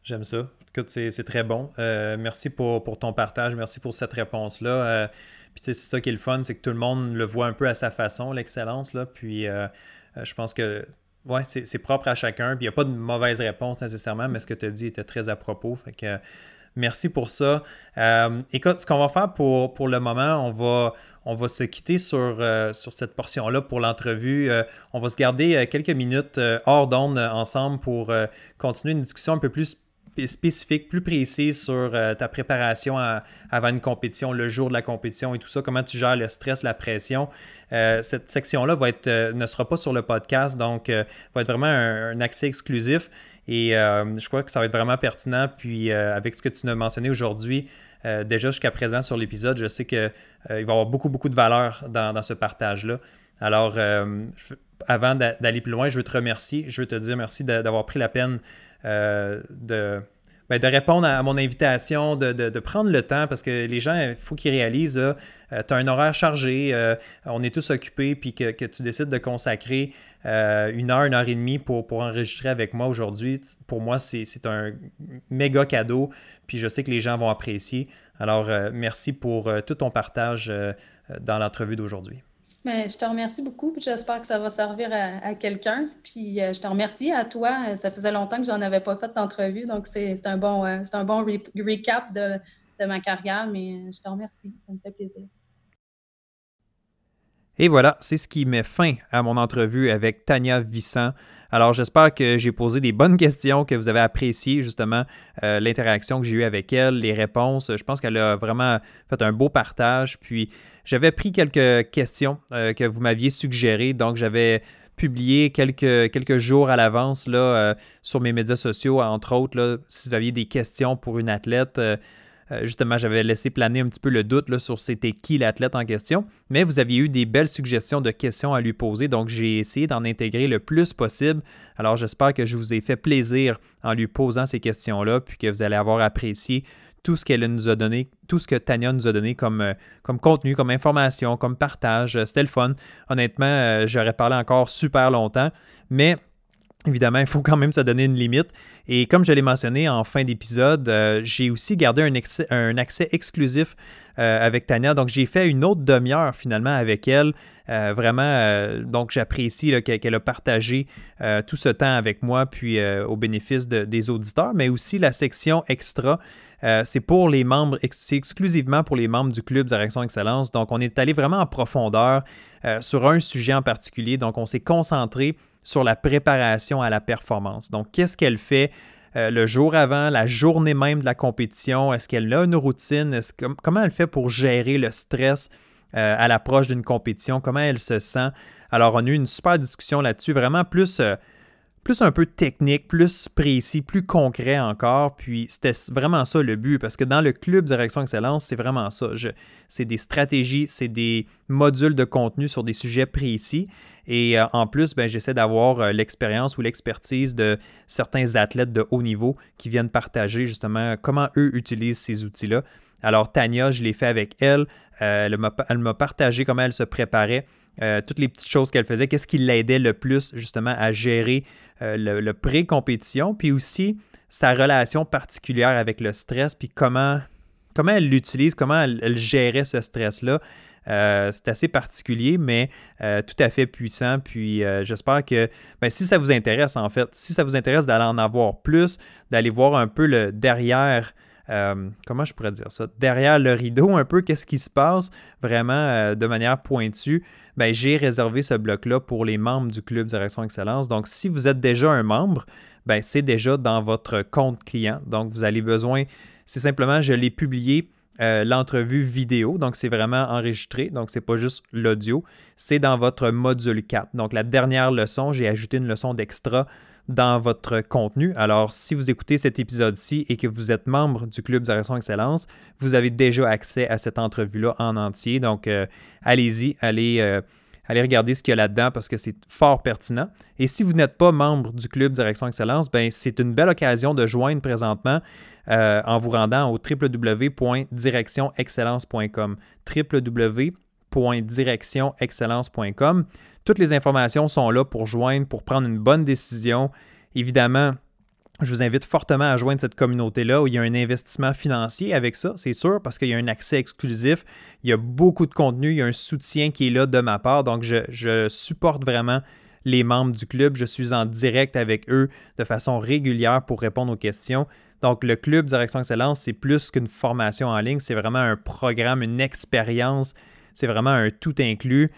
J'aime ça. Écoute, c'est très bon. Euh, merci pour, pour, ton partage. Merci pour cette réponse-là. Euh, puis c'est ça qui est le fun, c'est que tout le monde le voit un peu à sa façon, l'excellence. Là. Puis euh, euh, je pense que ouais, c'est propre à chacun. Puis il n'y a pas de mauvaise réponse nécessairement, mais ce que tu as dit était très à propos. Fait que merci pour ça. Euh, écoute, ce qu'on va faire pour, pour le moment, on va, on va se quitter sur, sur cette portion-là pour l'entrevue. on va se garder quelques minutes hors d'onde ensemble pour continuer une discussion un peu plus spécifiques, plus précises sur ta préparation avant une compétition, le jour de la compétition et tout ça, comment tu gères le stress, la pression. cette section-là être, ne sera pas sur le podcast, donc va être vraiment un, accès exclusif. Et je crois que ça va être vraiment pertinent. Puis avec ce que tu nous as mentionné aujourd'hui, déjà jusqu'à présent sur l'épisode, je sais qu'il va y avoir beaucoup, beaucoup de valeur dans ce partage-là. Alors, euh, avant d'aller plus loin, je veux te remercier. Je veux te dire merci d'avoir pris la peine euh, ben, de, répondre à, mon invitation, de, prendre le temps, parce que les gens, il faut qu'ils réalisent, euh, tu as un horaire chargé, on est tous occupés, puis que, tu décides de consacrer une heure, une heure et demie pour, pour enregistrer avec moi aujourd'hui. Pour moi, c'est un méga cadeau, puis je sais que les gens vont apprécier. Alors, merci pour tout ton partage dans l'entrevue d'aujourd'hui. Je te remercie beaucoup. J'espère que ça va servir à, quelqu'un. Puis euh, je te remercie à toi. Ça faisait longtemps que j'en avais pas fait d'entrevue, donc c'est un bon, euh, un bon recap de, de, ma carrière. Mais euh, je te remercie. Ça me fait plaisir. Et voilà, c'est ce qui met fin à mon entrevue avec Tania Vissant. Alors j'espère que j'ai posé des bonnes questions, que vous avez apprécié justement l'interaction que j'ai eue avec elle, les réponses. Je pense qu'elle a vraiment fait un beau partage. Puis j'avais pris quelques questions euh, que vous m'aviez suggérées, donc j'avais publié quelques, jours à l'avance euh, sur mes médias sociaux, entre autres, si vous aviez des questions pour une athlète. Euh, justement, j'avais laissé planer un petit peu le doute là, sur c'était qui l'athlète en question, mais vous aviez eu des belles suggestions de questions à lui poser, donc j'ai essayé d'en intégrer le plus possible. Alors j'espère que je vous ai fait plaisir en lui posant ces questions-là, puis que vous allez avoir apprécié tout ce qu'elle nous a donné, tout ce que Tania nous a donné comme, euh, comme contenu, comme information, comme partage. Euh, c'était le fun. Honnêtement, j'aurais parlé encore super longtemps, mais Évidemment, il faut quand même se donner une limite. Et comme je l'ai mentionné en fin d'épisode, j'ai aussi gardé un, un, accès exclusif avec Tania. Donc, j'ai fait une autre demi-heure finalement avec elle. vraiment, donc j'apprécie qu'elle a partagé tout ce temps avec moi, puis au bénéfice des auditeurs, mais aussi la section extra euh, c'est pour les membres, c'est exclusivement pour les membres du club Direction Excellence. Donc, on est allé vraiment en profondeur euh, sur un sujet en particulier. Donc, on s'est concentré sur la préparation à la performance. Donc, qu'est-ce qu'elle fait euh, le jour avant, la journée même de la compétition? Est-ce qu'elle a une routine? comment elle fait pour gérer le stress à l'approche d'une compétition? Comment elle se sent? Alors, on a eu une super discussion là-dessus, vraiment plus plus un peu technique, plus précis, plus concret encore. Puis c'était vraiment ça le but, parce que dans le club Direction Excellence, c'est vraiment ça. C'est des stratégies, c'est des modules de contenu sur des sujets précis. Et euh, en plus, ben, j'essaie d'avoir euh, l'expérience ou l'expertise de certains athlètes de haut niveau qui viennent partager justement comment eux utilisent ces outils-là. Alors Tania, je l'ai fait avec elle. Euh, elle m'a partagé comment elle se préparait toutes les petites choses qu'elle faisait, qu'est-ce qui l'aidait le plus justement à gérer le, pré-compétition, puis aussi sa relation particulière avec le stress, puis comment, comment elle l'utilise, comment elle, gérait ce stress-là. Euh, c'est assez particulier, mais tout à fait puissant. Puis j'espère que ben, si ça vous intéresse, en fait, si ça vous intéresse d'aller en avoir plus, d'aller voir un peu le derrière euh, comment je pourrais dire ça, derrière le rideau un peu, qu'est-ce qui se passe vraiment euh, de manière pointue, ben, j'ai réservé ce bloc-là pour les membres du Club Direction Excellence. Donc, si vous êtes déjà un membre, ben, c'est déjà dans votre compte client. Donc, vous avez besoin, c'est simplement, je l'ai publié. Euh, l'entrevue vidéo, donc c'est vraiment enregistré, donc c'est pas juste l'audio, c'est dans votre module 4. Donc la dernière leçon, j'ai ajouté une leçon d'extra dans votre contenu. Alors, si vous écoutez cet épisode-ci et que vous êtes membre du Club Direction Excellence, vous avez déjà accès à cette entrevue-là en entier. Donc, euh, allez-y, allez, euh, allez regarder ce qu'il y a là-dedans parce que c'est fort pertinent. Et si vous n'êtes pas membre du Club Direction Excellence, ben, c'est une belle occasion de joindre présentement euh, en vous rendant au www.directionexcellence.com. www.directionexcellence.com. Toutes les informations sont là pour joindre, pour prendre une bonne décision. Évidemment, je vous invite fortement à joindre cette communauté-là où il y a un investissement financier avec ça, c'est sûr, parce qu'il y a un accès exclusif, il y a beaucoup de contenu, il y a un soutien qui est là de ma part. Donc, je, supporte vraiment les membres du club. Je suis en direct avec eux de façon régulière pour répondre aux questions. Donc, le club Direction Excellence, c'est plus qu'une formation en ligne, c'est vraiment un programme, une expérience, c'est vraiment un tout inclus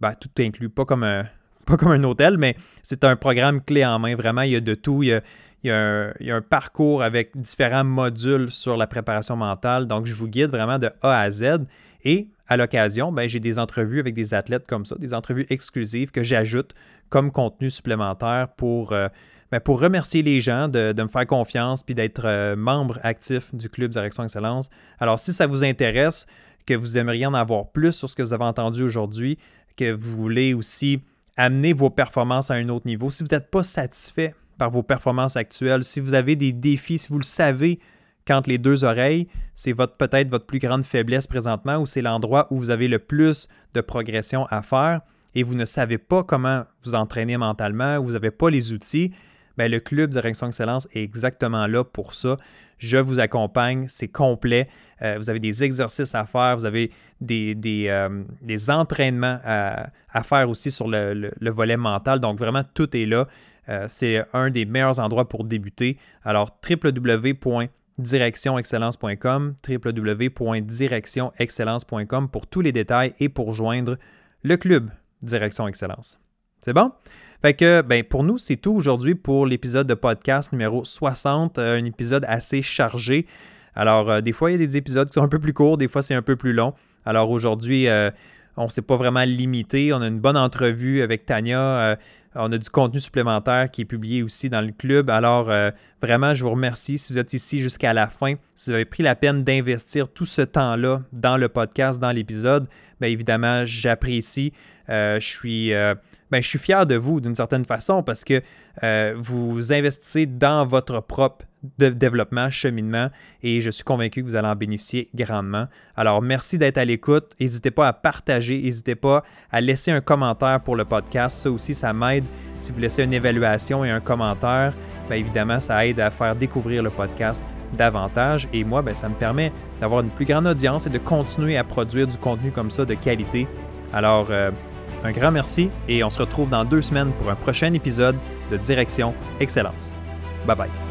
ben, tout inclus, pas comme un, pas comme un hôtel, mais c'est un programme clé en main. Vraiment, il y a de tout. Il il y, a un, parcours avec différents modules sur la préparation mentale. Donc, je vous guide vraiment de A à Z. Et à l'occasion, ben, j'ai des entrevues avec des athlètes comme ça, des entrevues exclusives que j'ajoute comme contenu supplémentaire pour, euh, ben, pour remercier les gens de, me faire confiance puis d'être euh, membre actif du Club Direction Excellence. Alors, si ça vous intéresse, que vous aimeriez en avoir plus sur ce que vous avez entendu aujourd'hui, que vous voulez aussi amener vos performances à un autre niveau, si vous n'êtes pas satisfait par vos performances actuelles, si vous avez des défis, si vous le savez, quand les deux oreilles, c'est peut-être votre plus grande faiblesse présentement ou c'est l'endroit où vous avez le plus de progression à faire et vous ne savez pas comment vous entraîner mentalement, vous n'avez pas les outils, bien, le club Direction Excellence est exactement là pour ça. Je vous accompagne, c'est complet. Euh, vous avez des exercices à faire, vous avez des, des, euh, entraînements à, faire aussi sur le, volet mental. Donc vraiment, tout est là. Euh, c'est un des meilleurs endroits pour débuter. Alors, www.directionexcellence.com, www.directionexcellence.com pour tous les détails et pour joindre le club Direction Excellence. C'est bon? Fait que, ben, pour nous, c'est tout aujourd'hui pour l'épisode de podcast numéro 60, un épisode assez chargé. Alors, euh, des fois, il y a des épisodes qui sont un peu plus courts, des fois, c'est un peu plus long. Alors, aujourd'hui, euh, on ne s'est pas vraiment limité. On a une bonne entrevue avec Tania. Euh, on a du contenu supplémentaire qui est publié aussi dans le club. Alors, vraiment, je vous remercie si vous êtes ici jusqu'à la fin. Si vous avez pris la peine d'investir tout ce temps-là dans le podcast, dans l'épisode, évidemment, j'apprécie. je suis ben, je suis fier de vous d'une certaine façon parce que euh, vous investissez dans votre propre développement, cheminement, et je suis convaincu que vous allez en bénéficier grandement. Alors, merci d'être à l'écoute. N'hésitez pas à partager, n'hésitez pas à laisser un commentaire pour le podcast. Ça aussi, ça m'aide. Si vous laissez une évaluation et un commentaire, bien évidemment, ça aide à faire découvrir le podcast davantage. Et moi, bien, ça me permet d'avoir une plus grande audience et de continuer à produire du contenu comme ça de qualité. Alors, euh, un grand merci et on se retrouve dans deux semaines pour un prochain épisode de Direction Excellence. Bye bye.